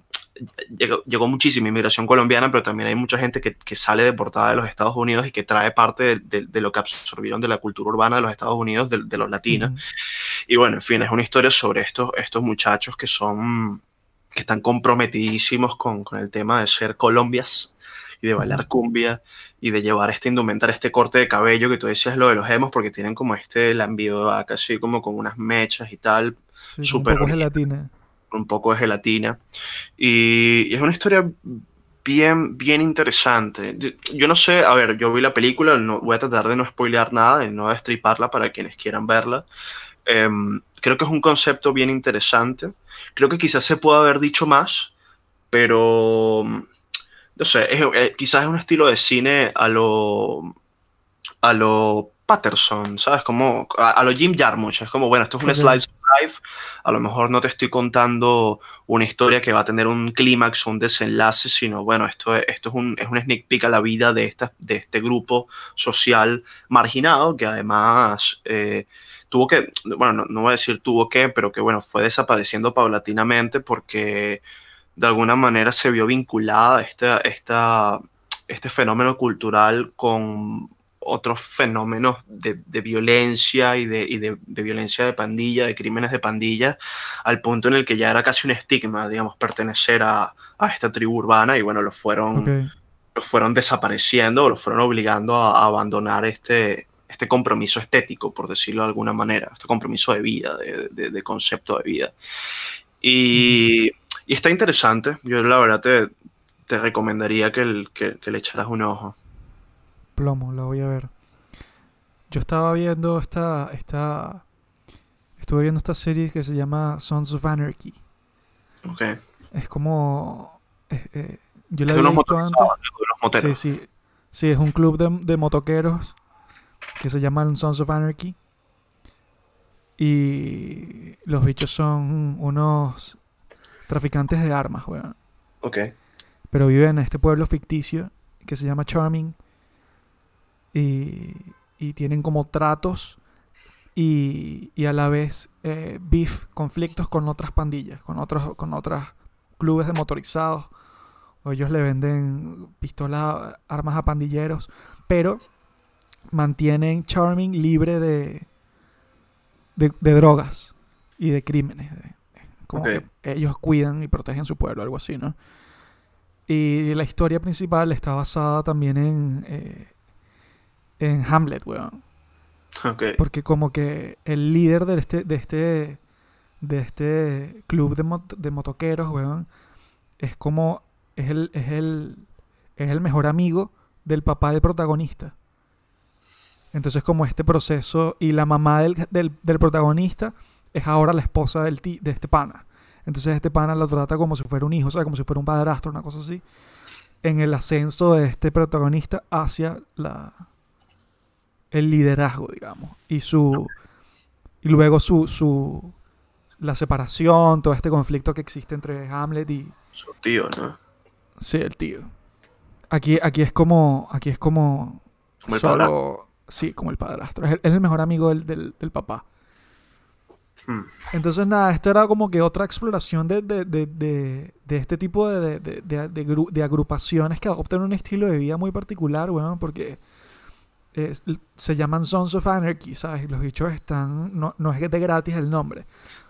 llegó, llegó muchísima inmigración colombiana, pero también hay mucha gente que, que sale deportada de los Estados Unidos y que trae parte de, de- de lo que absorbieron de la cultura urbana de los Estados Unidos, de, de los latinos. Y bueno, en fin, es una historia sobre estos, estos muchachos que son, que están comprometidísimos con, con el tema de ser colombias y de bailar cumbia y de llevar este indumentario, este corte de cabello que tú decías lo de los emos porque tienen como este lambido vaca, así como con unas mechas y tal, Sí, Súper un poco original. gelatina. un poco de gelatina. Y, y es una historia bien, bien interesante. Yo, yo no sé, a ver, yo vi la película, no, voy a tratar de no spoilear nada, de no destriparla para quienes quieran verla. Em, creo que es un concepto bien interesante. Creo que quizás se pueda haber dicho más, pero no sé, es- eh, quizás es un estilo de cine a lo a lo Patterson, ¿sabes? Como a, a lo Jim Jarmusch, es como, bueno, esto es un Ok. slice of life, a lo mejor no te estoy contando una historia que va a tener un clímax o un desenlace, sino, bueno, esto, es- esto es, un, es un sneak peek a la vida de, esta, de este grupo social marginado que además eh, tuvo que, bueno, no, no voy a decir tuvo que, pero que, bueno, fue desapareciendo paulatinamente porque de alguna manera se vio vinculada esta, esta, este fenómeno cultural con otros fenómenos de, de violencia y, de, y de, de violencia de pandilla, de crímenes de pandilla, al punto en el que ya era casi un estigma, digamos, pertenecer a, a esta tribu urbana y bueno, los fueron, Ok. los fueron desapareciendo o los fueron obligando a, a abandonar este, este compromiso estético, por decirlo de alguna manera, este compromiso de vida, de, de- de concepto de vida. Y, y está interesante, yo la verdad te, te recomendaría que, el- que- que le echaras un ojo. Plomo, la voy a ver. Yo estaba viendo esta, esta, estuve viendo esta serie que se llama Sons of Anarchy. Ok. Es como, eh, eh, yo la había visto antes. Sí, sí, sí, es un club de, de motoqueros que se llaman Sons of Anarchy. Y los bichos son unos traficantes de armas, weón. Ok. Pero viven en este pueblo ficticio que se llama Charming. Y, y tienen como tratos y, y a la vez eh, beef, conflictos con otras pandillas, con otros, con otras clubes de motorizados. O ellos le venden pistolas, armas a pandilleros. Pero mantienen Charming libre de, de, de drogas y de crímenes. de- como que ellos cuidan y protegen su pueblo, algo así, ¿no? Y la historia principal está basada también en, eh, en Hamlet, weón. Porque como que el líder de este, de este, de este club de, mot- de motoqueros, weón, es como, es el, es el, es el mejor amigo del papá del protagonista. Entonces como este proceso, y la mamá del, del, del protagonista es ahora la esposa del ti- de este pana. Entonces este pana lo trata como si fuera un hijo, o sea, como si fuera un padrastro, una cosa así. En el ascenso de este protagonista hacia la, el liderazgo, digamos. Y su. Y luego su, su. La separación, todo este conflicto que existe entre Hamlet y. Su tío, ¿no? Sí, el tío. Aquí, aquí es como. Aquí es como. Solo. Sí, como el padrastro. Es el, es el mejor amigo del, del, del papá. Hmm. Entonces, nada, esto era como que otra exploración de, de, de, de, este tipo de, de, de, de gru- de agrupaciones que adoptan un estilo de vida muy particular, weón, porque es- se llaman Sons of Anarchy, ¿sabes? Los bichos están, no, no es de gratis el nombre,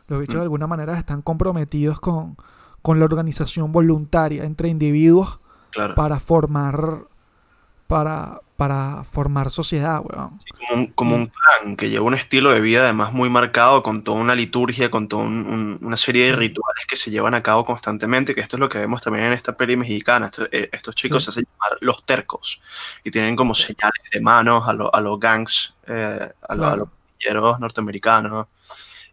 los bichos Mm. de alguna manera están comprometidos con, con la organización voluntaria entre individuos Claro. para formar, para, para formar sociedad, weón. Como un, como un clan que lleva un estilo de vida además muy marcado, con toda una liturgia, con toda un- un- una serie de Sí. rituales que se llevan a cabo constantemente, que esto es lo que vemos también en esta peli mexicana. Esto- eh, estos chicos Sí. se hacen llamar los tercos y tienen como señales de manos a, lo- a los gangs, eh, a, lo- a Claro. los guerrilleros norteamericanos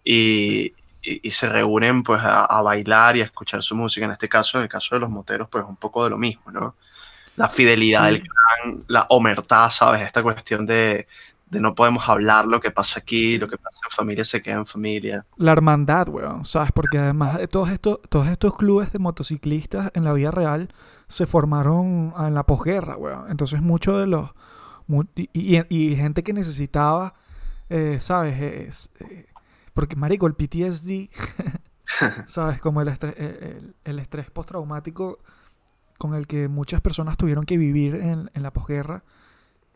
y, y- y se reúnen pues a, a bailar y a escuchar su música. En este caso, en el caso de los moteros, pues un poco de lo mismo, ¿no? La fidelidad Sí. del clan, la omertad, ¿sabes? Esta cuestión de, de no podemos hablar lo que pasa aquí, lo que pasa en familia se queda en familia. La hermandad, weón, ¿sabes? Porque además de todos estos, todos estos clubes de motociclistas en la vida real se formaron en la posguerra, weón. Entonces muchos de los... y, y- y gente que necesitaba, eh, ¿sabes? Es- eh, porque, marico, el PTSD, ¿sabes? Como el estrés, el, el estrés postraumático con el que muchas personas tuvieron que vivir en, en la posguerra,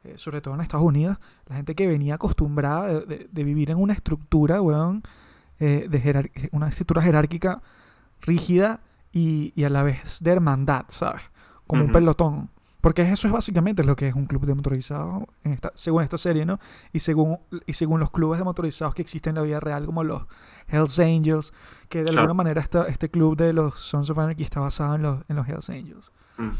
eh, sobre todo en Estados Unidos, la gente que venía acostumbrada de, de- de vivir en una estructura, weón, eh, de una estructura jerárquica rígida y, y a la vez de hermandad, ¿sabes? Como un pelotón. Porque eso es básicamente lo que es un club de motorizados, en esta, según esta serie, ¿no? Y según, y según los clubes de motorizados que existen en la vida real, como los Hells Angels, que de Claro. alguna manera esta- este club de los Sons of Anarchy está basado en los, en los Hells Angels. Mm.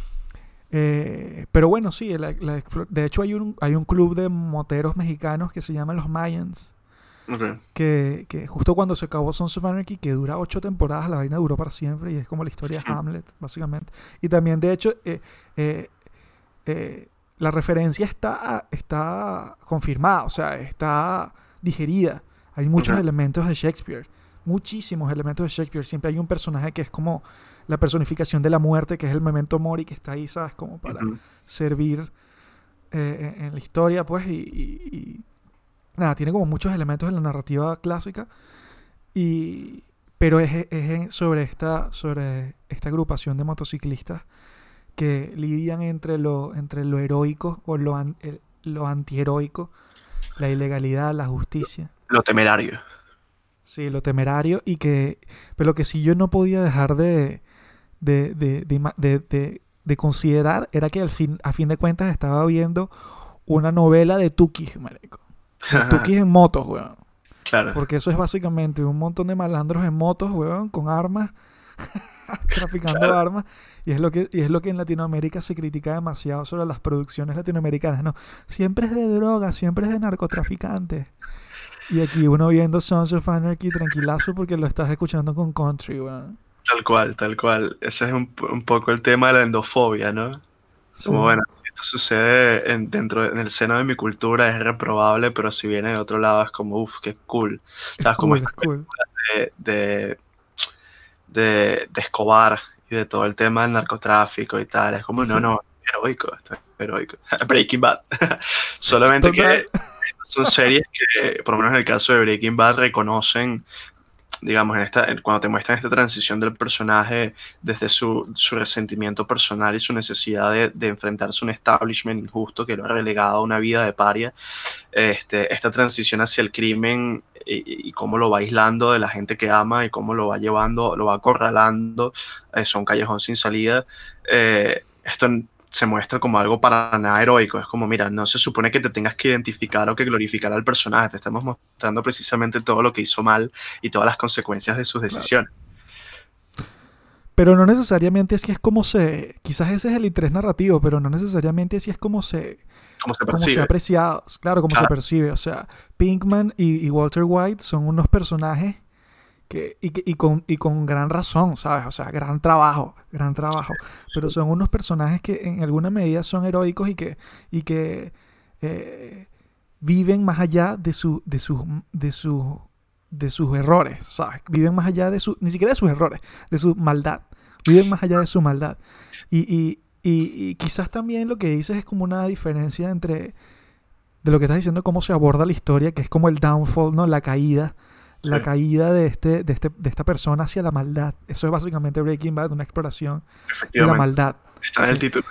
Eh, pero bueno, sí, la- la de hecho hay un, hay un club de moteros mexicanos que se llama Los Mayans, Ok. que, que justo cuando se acabó Sons of Anarchy, que dura ocho temporadas, la vaina duró para siempre y es como la historia de Hamlet, básicamente. Y también, de hecho, eh, eh, eh, la referencia está, está confirmada, o sea, está digerida. Hay muchos elementos de Shakespeare, muchísimos elementos de Shakespeare. Siempre hay un personaje que es como la personificación de la muerte, que es el memento mori, que está ahí, ¿sabes? Como para Ujú. servir eh, en, en la historia, pues, y, y- y nada, tiene como muchos elementos de la narrativa clásica, y, pero es, es sobre, esta, sobre esta agrupación de motociclistas que lidian entre lo, entre lo heroico o lo, an- el- lo antiheroico, la ilegalidad, la justicia. Lo temerario. Sí, lo temerario y que... Pero que sí yo no podía dejar de, de, de, de considerar era que al fin, a fin de cuentas estaba viendo una novela de Tukis, marico. Tukis en motos, weón. claro. Porque eso es básicamente un montón de malandros en motos, weón, con armas, traficando Claro. armas. Y es, lo que, y es lo que en Latinoamérica se critica demasiado sobre las producciones latinoamericanas, ¿no? Siempre es de droga, siempre es de narcotraficantes. Y aquí uno viendo Sons of Anarchy tranquilazo porque lo estás escuchando con country. Tal cual, tal cual. Ese es un, un poco el tema de la endofobia, ¿no? Sí. Como bueno, si esto sucede en, dentro en el seno de mi cultura es reprobable, pero si viene de otro lado es como, uff, qué cool. Es ¿Sabes? Como cool, esta es cool. de, de, de, de Escobar y de todo el tema del narcotráfico y tal. Es como, no, Sí. no, heroico, esto es heroico. Breaking Bad. Solamente Total. que son series que, por lo menos en el caso de Breaking Bad, reconocen, digamos, en esta, cuando te muestran esta transición del personaje desde su, su resentimiento personal y su necesidad de, de enfrentarse a un establishment injusto que lo ha relegado a una vida de paria, este, esta transición hacia el crimen y, y cómo lo va aislando de la gente que ama y cómo lo va llevando, lo va acorralando, eso, un callejón sin salida. eh, esto se muestra como algo para nada heroico. Es como, mira, no se supone que te tengas que identificar o que glorificar al personaje. Te estamos mostrando precisamente todo lo que hizo mal y todas las consecuencias de sus decisiones. Pero no necesariamente así es como se. Quizás ese es el interés narrativo, pero no necesariamente así es como se. Como se Como se apreciado. Claro, como se percibe. O sea, Pinkman y, y Walter White son unos personajes Y, con, gran razón, ¿sabes? O sea, gran trabajo. Gran trabajo. Pero son unos personajes que en alguna medida son heroicos y que. Eh, viven más allá de su. de sus. sus de sus errores, ¿sabes? Viven más allá de su, ni siquiera de sus errores, de su maldad. Viven más allá de su maldad. Y, y, y, y quizás también lo que dices es como una diferencia entre de lo que estás diciendo, cómo se aborda la historia, que es como el downfall, ¿no? La caída. La caída de, este, de, este, de esta persona hacia la maldad. Eso es básicamente Breaking Bad, una exploración de la maldad. Está en el título.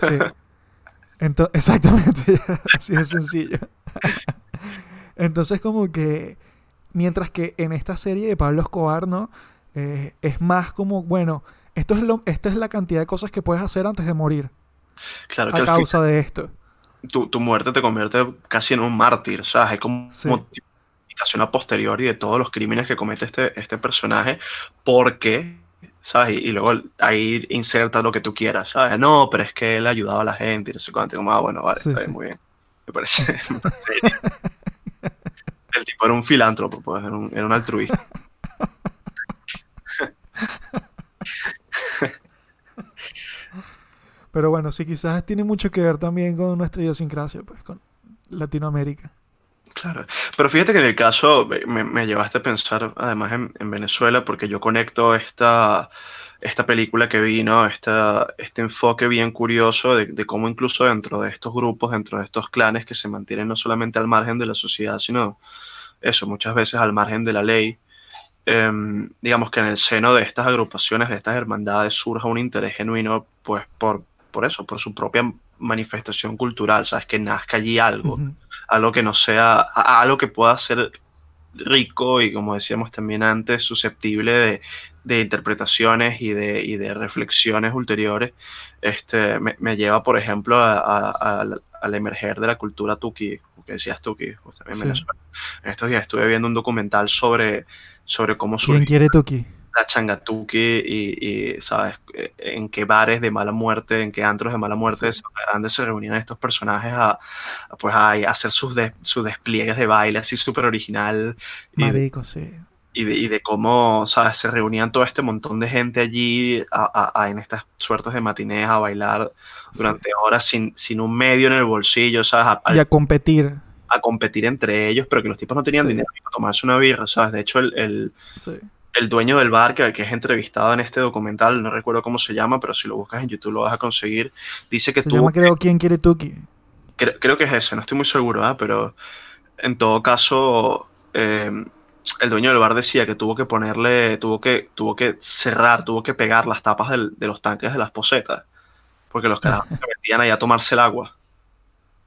Sí. Exactamente, así de sencillo. Entonces, como que, mientras que en esta serie de Pablo Escobar, ¿no? Eh, es más como, bueno, esto es lo, esta es la cantidad de cosas que puedes hacer antes de morir Claro que a fin, causa de esto. tu, tu muerte te convierte casi en un mártir, ¿sabes? Es como Sí. como explicación a posteriori de todos los crímenes que comete este, este personaje, porque, ¿sabes? Y, y luego ahí inserta lo que tú quieras, ¿sabes? No, pero es que él ayudaba a la gente y no sé cuánto. y Como, ah, bueno, vale, Sí, está sí. bien, muy bien. Me parece. me parece. El tipo era un filántropo, pues, era un, era un altruista. Pero bueno, sí, quizás tiene mucho que ver también con nuestra idiosincrasia, pues, con Latinoamérica. Claro, pero fíjate que en el caso me, llevaste a pensar además en, en Venezuela porque yo conecto esta, esta película que vi, ¿no? Esta, este enfoque bien curioso de, de cómo incluso dentro de estos grupos, dentro de estos clanes que se mantienen no solamente al margen de la sociedad, sino eso, muchas veces al margen de la ley, em, digamos que en el seno de estas agrupaciones, de estas hermandades, surja un interés genuino, pues por, por eso, por su propia manifestación cultural, ¿sabes? Que nazca allí algo Ujú. algo que no sea, a- a- algo que pueda ser rico y como decíamos también antes, susceptible de, de interpretaciones y de, y de reflexiones ulteriores, este, me, me lleva, por ejemplo, a- a- al- al emerger de la cultura tuki, que decías tuki, también en Sí. Venezuela. En estos días estuve viendo un documental sobre, sobre cómo ¿Quién surgió quiere Tuki? La changatuki y, y, ¿sabes? Eh, En qué bares de mala muerte, en qué antros de mala muerte Sí. grandes se reunían estos personajes a, a, pues a, a hacer sus, de- sus despliegues de baile así súper original y Marico, sí. y, de, y de cómo, ¿sabes? Se reunían todo este montón de gente allí a, a- a- en estas suertes de matinés a bailar durante horas sin, sin un medio en el bolsillo, ¿sabes? A, Y a competir. a competir entre ellos, pero que los tipos no tenían Sí. dinero para tomarse una birra, ¿sabes? De hecho, el- el, Sí. El dueño del bar, que, que es entrevistado en este documental, no recuerdo cómo se llama, pero si lo buscas en YouTube lo vas a conseguir, dice que Se tuvo, llama, creo, ¿Quién quiere Tuki? cre- creo que es ese, no estoy muy seguro, ¿ah? pero en todo caso, eh, el dueño del bar decía que tuvo que ponerle, tuvo que, tuvo que cerrar, tuvo que pegar las tapas del- de los tanques de las posetas, porque los carajos se metían ahí a tomarse el agua.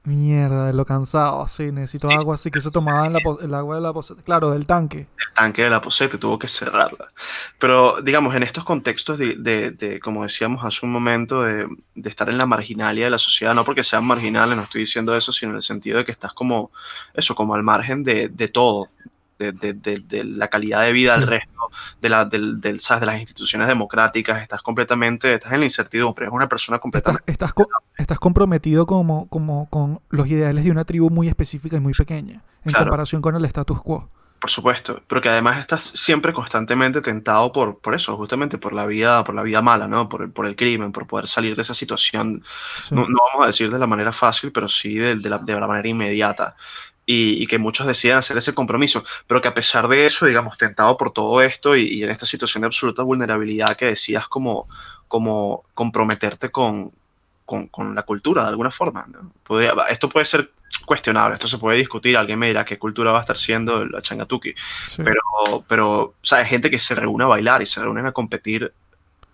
Mierda, de lo cansado, sí, necesito Sí. agua, así que se tomaba en la el agua de la poseta. Claro, del tanque. el tanque de la poseta tuvo que cerrarla. Pero, digamos, en estos contextos de, de- de, como decíamos hace un momento, de, de estar en la marginalia de la sociedad, no porque sean marginales, no estoy diciendo eso, sino en el sentido de que estás como, eso, como al margen de todo, de, de- de- la calidad de vida Sí. resto, de, la, del, del, ¿sabes? de las instituciones democráticas, estás completamente, estás en la incertidumbre, es una persona Estás, completamente... estás, co- estás comprometido como, como con los ideales de una tribu muy específica y muy pequeña, en Claro. comparación con el status quo. Por supuesto, pero que además estás siempre constantemente tentado por, por eso, justamente por la vida, por la vida mala, ¿no? Por el, por el crimen, por poder salir de esa situación Sí. no, no vamos a decir de la manera fácil, pero sí de, de la, de la manera inmediata. Y, y que muchos deciden hacer ese compromiso, pero que a pesar de eso, digamos, tentado por todo esto y, y en esta situación de absoluta vulnerabilidad que decías como, como comprometerte con, con, con la cultura de alguna forma. ¿no? Podría- esto puede ser cuestionable, esto se puede discutir, alguien me dirá qué cultura va a estar siendo la changatuki, Sí. pero, pero, o sea, hay gente que se reúne a bailar y se reúnen a competir,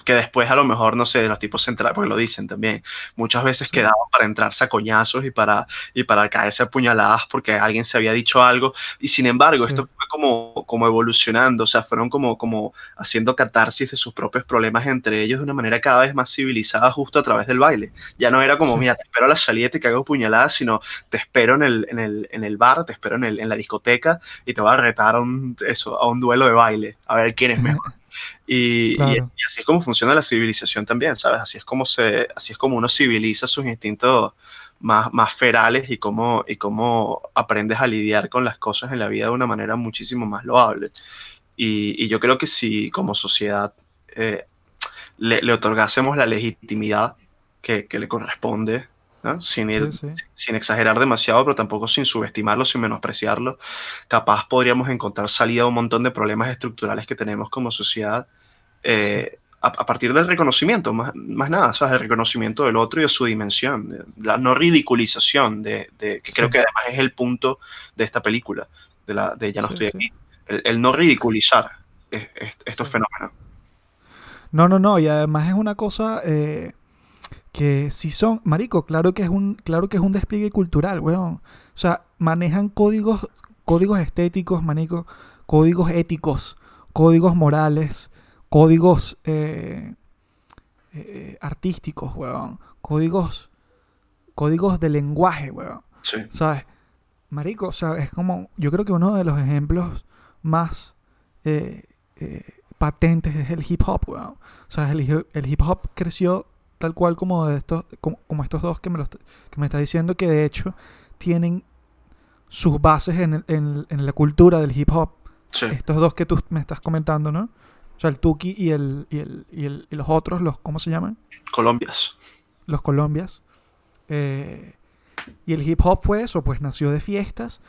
que después a lo mejor, no sé, los tipos centrales, porque lo dicen también, muchas veces quedaban para entrarse a coñazos y para, y para caerse a puñaladas porque alguien se había dicho algo, y sin embargo, Sí. esto fue como, como evolucionando, o sea, fueron como, como haciendo catarsis de sus propios problemas entre ellos de una manera cada vez más civilizada justo a través del baile. Ya no era como, Sí. mira, te espero a la salida y te cago puñaladas, sino te espero en el, en el, en el bar, te espero en, el, en la discoteca y te voy a retar a un, eso, a un duelo de baile, a ver quién es mejor. Y, y- Claro. y así es como funciona la civilización también, ¿sabes? Así es como, se, así es como uno civiliza sus instintos más, más ferales y cómo, y cómo aprendes a lidiar con las cosas en la vida de una manera muchísimo más loable. Y, y yo creo que si como sociedad eh, le, le otorgásemos la legitimidad que, que le corresponde, ¿no? sin, ir, Sí, sí. sin exagerar demasiado, pero tampoco sin subestimarlo, sin menospreciarlo, capaz podríamos encontrar salida a un montón de problemas estructurales que tenemos como sociedad eh, a, a partir del reconocimiento, más, más nada, ¿sabes? El reconocimiento del otro y de su dimensión, de- la no ridiculización, de, de- que creo que además es el punto de esta película, de, la, de Ya no estoy aquí, el, el no ridiculizar es- es- estos fenómenos. No, no, no, y además es una cosa eh, que si son, marico, claro que es un, claro que es un despliegue cultural, weón. O sea, manejan códigos, códigos estéticos, manico, códigos éticos, códigos morales, códigos eh, eh, artísticos, weón. Códigos, códigos de lenguaje, weón. Sí, ¿Sabes? Marico, o sea, es como, yo creo que uno de los ejemplos más eh, patentes es el hip hop, weón. O sea, el, el hip hop creció tal cual como, de estos, como, como estos dos que me, los, que me está diciendo que de hecho tienen sus bases en, el- en- en la cultura del hip hop. sí, Estos dos que tú me estás comentando, ¿no? O sea, el Tuki y, el, y, el, y, el- y los otros, los, ¿cómo se llaman? Colombias. los Colombias. Eh, y el hip hop fue eso, pues nació de fiestas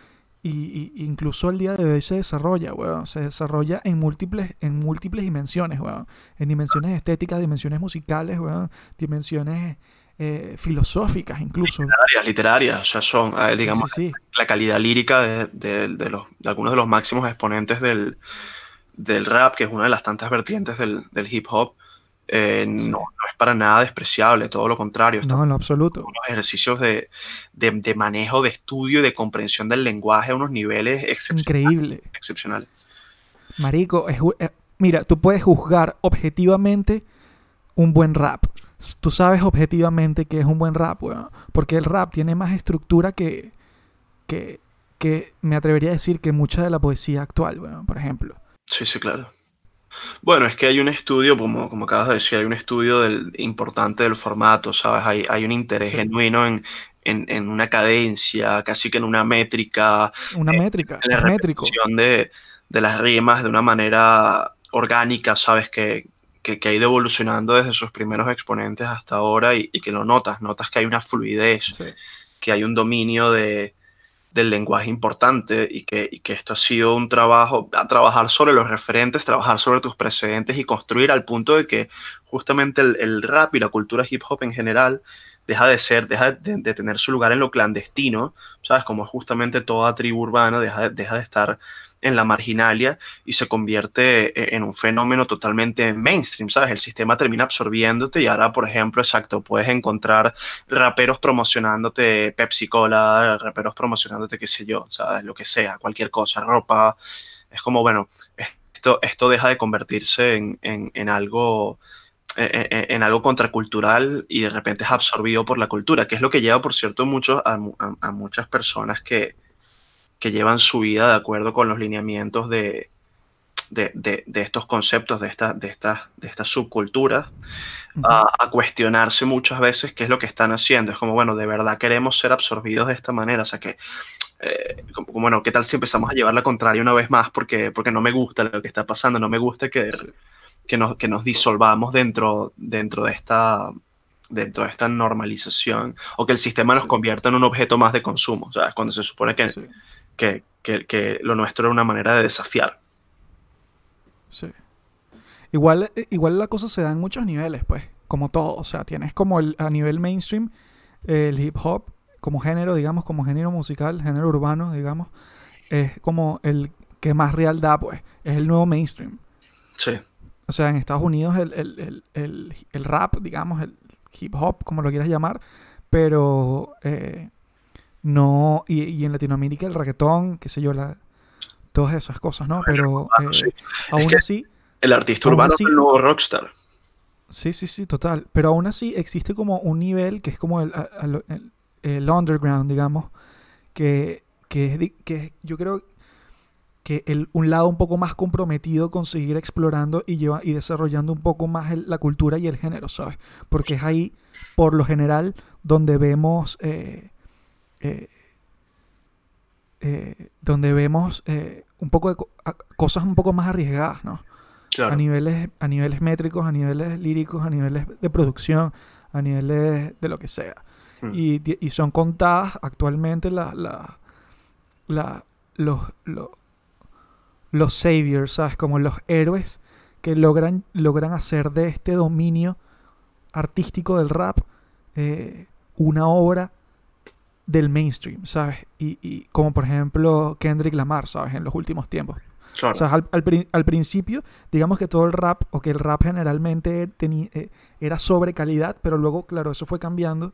y, y- incluso el día de hoy se desarrolla, weón. Se desarrolla en múltiples, en múltiples dimensiones, weón. En dimensiones estéticas, dimensiones musicales, weón. Dimensiones eh, filosóficas incluso. Literarias, literarias, o sea, son, eh, Sí, digamos, sí, sí. la calidad lírica de, de- de los, de algunos de los máximos exponentes del, del rap, que es una de las tantas vertientes del, del hip hop, eh, Sí. no, no es para nada despreciable, todo lo contrario. No, en lo absoluto. unos ejercicios de, de- de manejo, de estudio y de comprensión del lenguaje a unos niveles excep- Increíble. excepcionales. Marico, es eh, mira, tú puedes juzgar objetivamente un buen rap. Tú sabes objetivamente que es un buen rap, weón. Porque el rap tiene más estructura que, que, que me atrevería a decir que mucha de la poesía actual, weón, por ejemplo. Sí, sí, claro. Bueno, es que hay un estudio, como, como acabas de decir, hay un estudio del, importante del formato, ¿sabes? Hay, hay un interés Sí. genuino en, en, en una cadencia, casi que en una métrica, Una Eh, métrica, en la métrico. de, de las rimas de una manera orgánica, ¿sabes? Que, que, que ha ido evolucionando desde sus primeros exponentes hasta ahora y, y que lo notas, notas que hay una fluidez, Sí. que hay un dominio de, del lenguaje importante y que, que esto ha sido un trabajo, a trabajar sobre los referentes, trabajar sobre tus precedentes y construir al punto de que justamente el, el rap y la cultura hip hop en general deja de ser, deja de, tener su lugar en lo clandestino, ¿sabes? Como justamente toda tribu urbana deja, de- deja de estar en la marginalia y se convierte e- en un fenómeno totalmente mainstream, ¿sabes? El sistema termina absorbiéndote y ahora, por ejemplo, exacto, puedes encontrar raperos promocionándote Pepsi Cola, raperos promocionándote qué sé yo, ¿sabes? Lo que sea, cualquier cosa, ropa. Es como, bueno, esto, esto deja de convertirse en, en- algo en, en- en algo contracultural y de repente es absorbido por la cultura, que es lo que lleva, por cierto, mucho, a, mu- a- a muchas personas que, que llevan su vida de acuerdo con los lineamientos de, de, de- de estos conceptos, de estas de estas de estas subculturas, Ujú. a, a cuestionarse muchas veces qué es lo que están haciendo. Es como, bueno, de verdad queremos ser absorbidos de esta manera. O sea que, eh, como, bueno, ¿qué tal si empezamos a llevar la contraria una vez más? Porque, porque no me gusta lo que está pasando, no me gusta que, Sí. que, nos, que nos disolvamos dentro, dentro, de esta, dentro de esta normalización o que el sistema nos Sí. convierta en un objeto más de consumo. O sea, cuando se supone que, Sí, que, que, que lo nuestro era una manera de desafiar. sí. Igual, eh, igual la cosa se da en muchos niveles, pues, como todo. O sea, tienes como el, a nivel mainstream el hip hop como género, digamos, como género musical, género urbano, digamos, es como el que más real da, pues, es el nuevo mainstream. Sí, O sea, en Estados Unidos el, el- el- el- el rap, digamos, el hip hop, como lo quieras llamar, pero eh, no, y, y en Latinoamérica el reggaetón, qué sé yo, la, todas esas cosas, ¿no? Pero urbano, eh, sí. aún que- así, El artista urbano así- es el nuevo rockstar. sí, sí, sí, total. Pero aún así existe como un nivel que es como el, el- el underground, digamos, que, que, es que yo creo que el, un lado un poco más comprometido con seguir explorando y, lleva, y desarrollando un poco más el- la cultura y el género, ¿sabes? Porque es ahí, por lo general, donde vemos... eh, eh, eh, donde vemos eh, un poco de co- a- cosas un poco más arriesgadas, ¿no? Claro. A niveles, a niveles métricos, a niveles líricos, a niveles de producción, a niveles de lo que sea. Mm. Y, y son contadas actualmente la, la, la- los, los, los saviors, ¿sabes? Como los héroes que logran, logran hacer de este dominio artístico del rap eh, una obra del mainstream, ¿sabes? Y, y como por ejemplo Kendrick Lamar, ¿sabes? En los últimos tiempos. Claro. O sea, al, al al principio, digamos que todo el rap, o que el rap generalmente teni- eh, era sobre calidad, pero luego, claro, eso fue cambiando.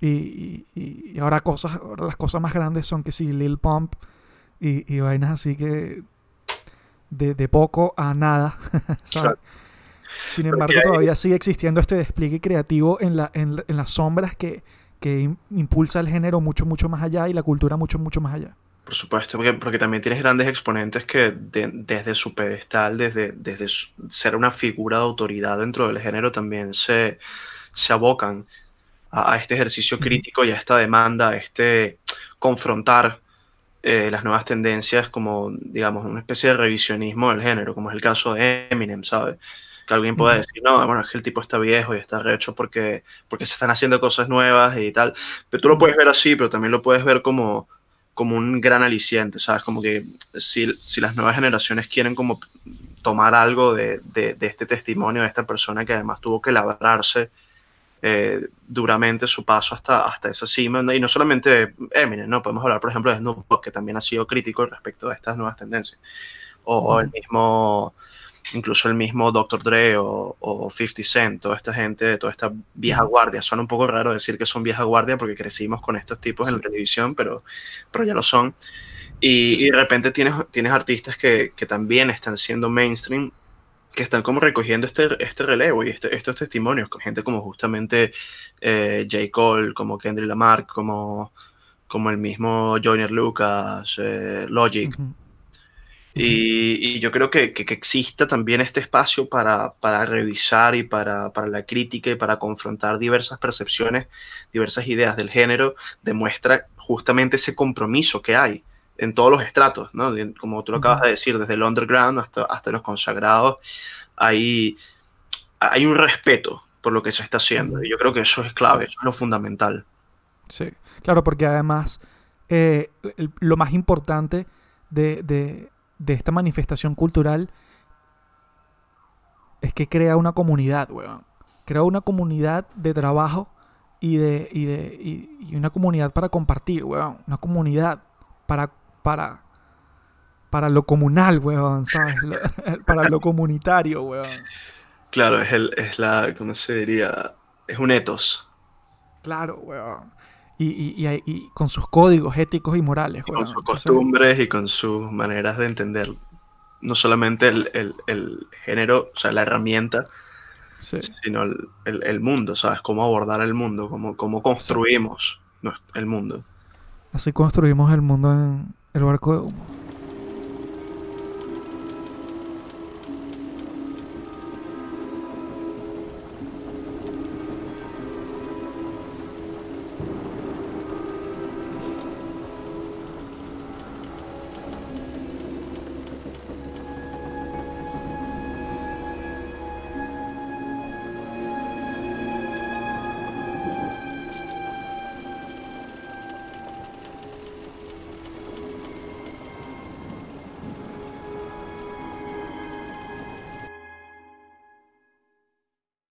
Y, y- y- ahora, cosas, ahora las cosas más grandes son que sí, Lil Pump y, y vainas así que de, de poco a nada. ¿sabes? Claro. Sin embargo, hay- todavía sigue existiendo este despliegue creativo en, la, en, en las sombras que, que im- impulsa el género mucho, mucho más allá y la cultura mucho, mucho más allá. Por supuesto, porque, porque también tienes grandes exponentes que de- desde su pedestal, desde, desde su- ser una figura de autoridad dentro del género, también se, se abocan a, a este ejercicio crítico y a esta demanda, a este confrontar eh, las nuevas tendencias como, digamos, una especie de revisionismo del género, como es el caso de Eminem, ¿sabes? Que alguien pueda decir, no, bueno, es que el tipo está viejo y está recho porque, porque se están haciendo cosas nuevas y tal. Pero tú lo puedes ver así, pero también lo puedes ver como, como un gran aliciente, ¿sabes? Como que si, si las nuevas generaciones quieren como tomar algo de, de- de este testimonio de esta persona que además tuvo que labrarse eh, duramente su paso hasta, hasta esa cima, ¿no? y no solamente Eminem, ¿no? Podemos hablar, por ejemplo, de Snoop Dogg, que también ha sido crítico respecto a estas nuevas tendencias, o, o el Ujú. mismo, incluso el mismo Dr. Dre o, o 50 Cent, toda esta gente, toda esta vieja guardia, suena un poco raro decir que son vieja guardia porque crecimos con estos tipos en la televisión, pero, pero ya lo son. Y, y de repente tienes, tienes artistas que, que también están siendo mainstream, que están como recogiendo este, este relevo y este- estos testimonios, con gente como justamente eh, J. Cole, como Kendrick Lamar, como, como el mismo Joyner Lucas, eh, Logic. Y, y yo creo que, que, que exista también este espacio para, para revisar y para, para la crítica y para confrontar diversas percepciones, diversas ideas del género, demuestra justamente ese compromiso que hay en todos los estratos, ¿no? Como tú lo acabas de decir, desde el underground hasta, hasta los consagrados, hay, hay un respeto por lo que se está haciendo. Y yo creo que eso es clave, eso es lo fundamental. Sí, claro, porque además eh, el- lo más importante de, de- de esta manifestación cultural es que crea una comunidad, weón. Crea una comunidad de trabajo y de, y de y, y una comunidad para compartir, weón. Una comunidad para, para, para lo comunal, weón, ¿sabes? Lo- para lo comunitario, weón. Claro, es, el, es la, ¿cómo se diría? Es un etos. Claro, weón. Y, con sus códigos éticos y morales, y weón. con sus costumbres y con sus maneras de entender no solamente el, el- el género, o sea, la herramienta, sí. sino el, el- mundo, ¿sabes? Cómo abordar el mundo, cómo, cómo construimos el mundo. Así construimos el mundo en el barco de humo.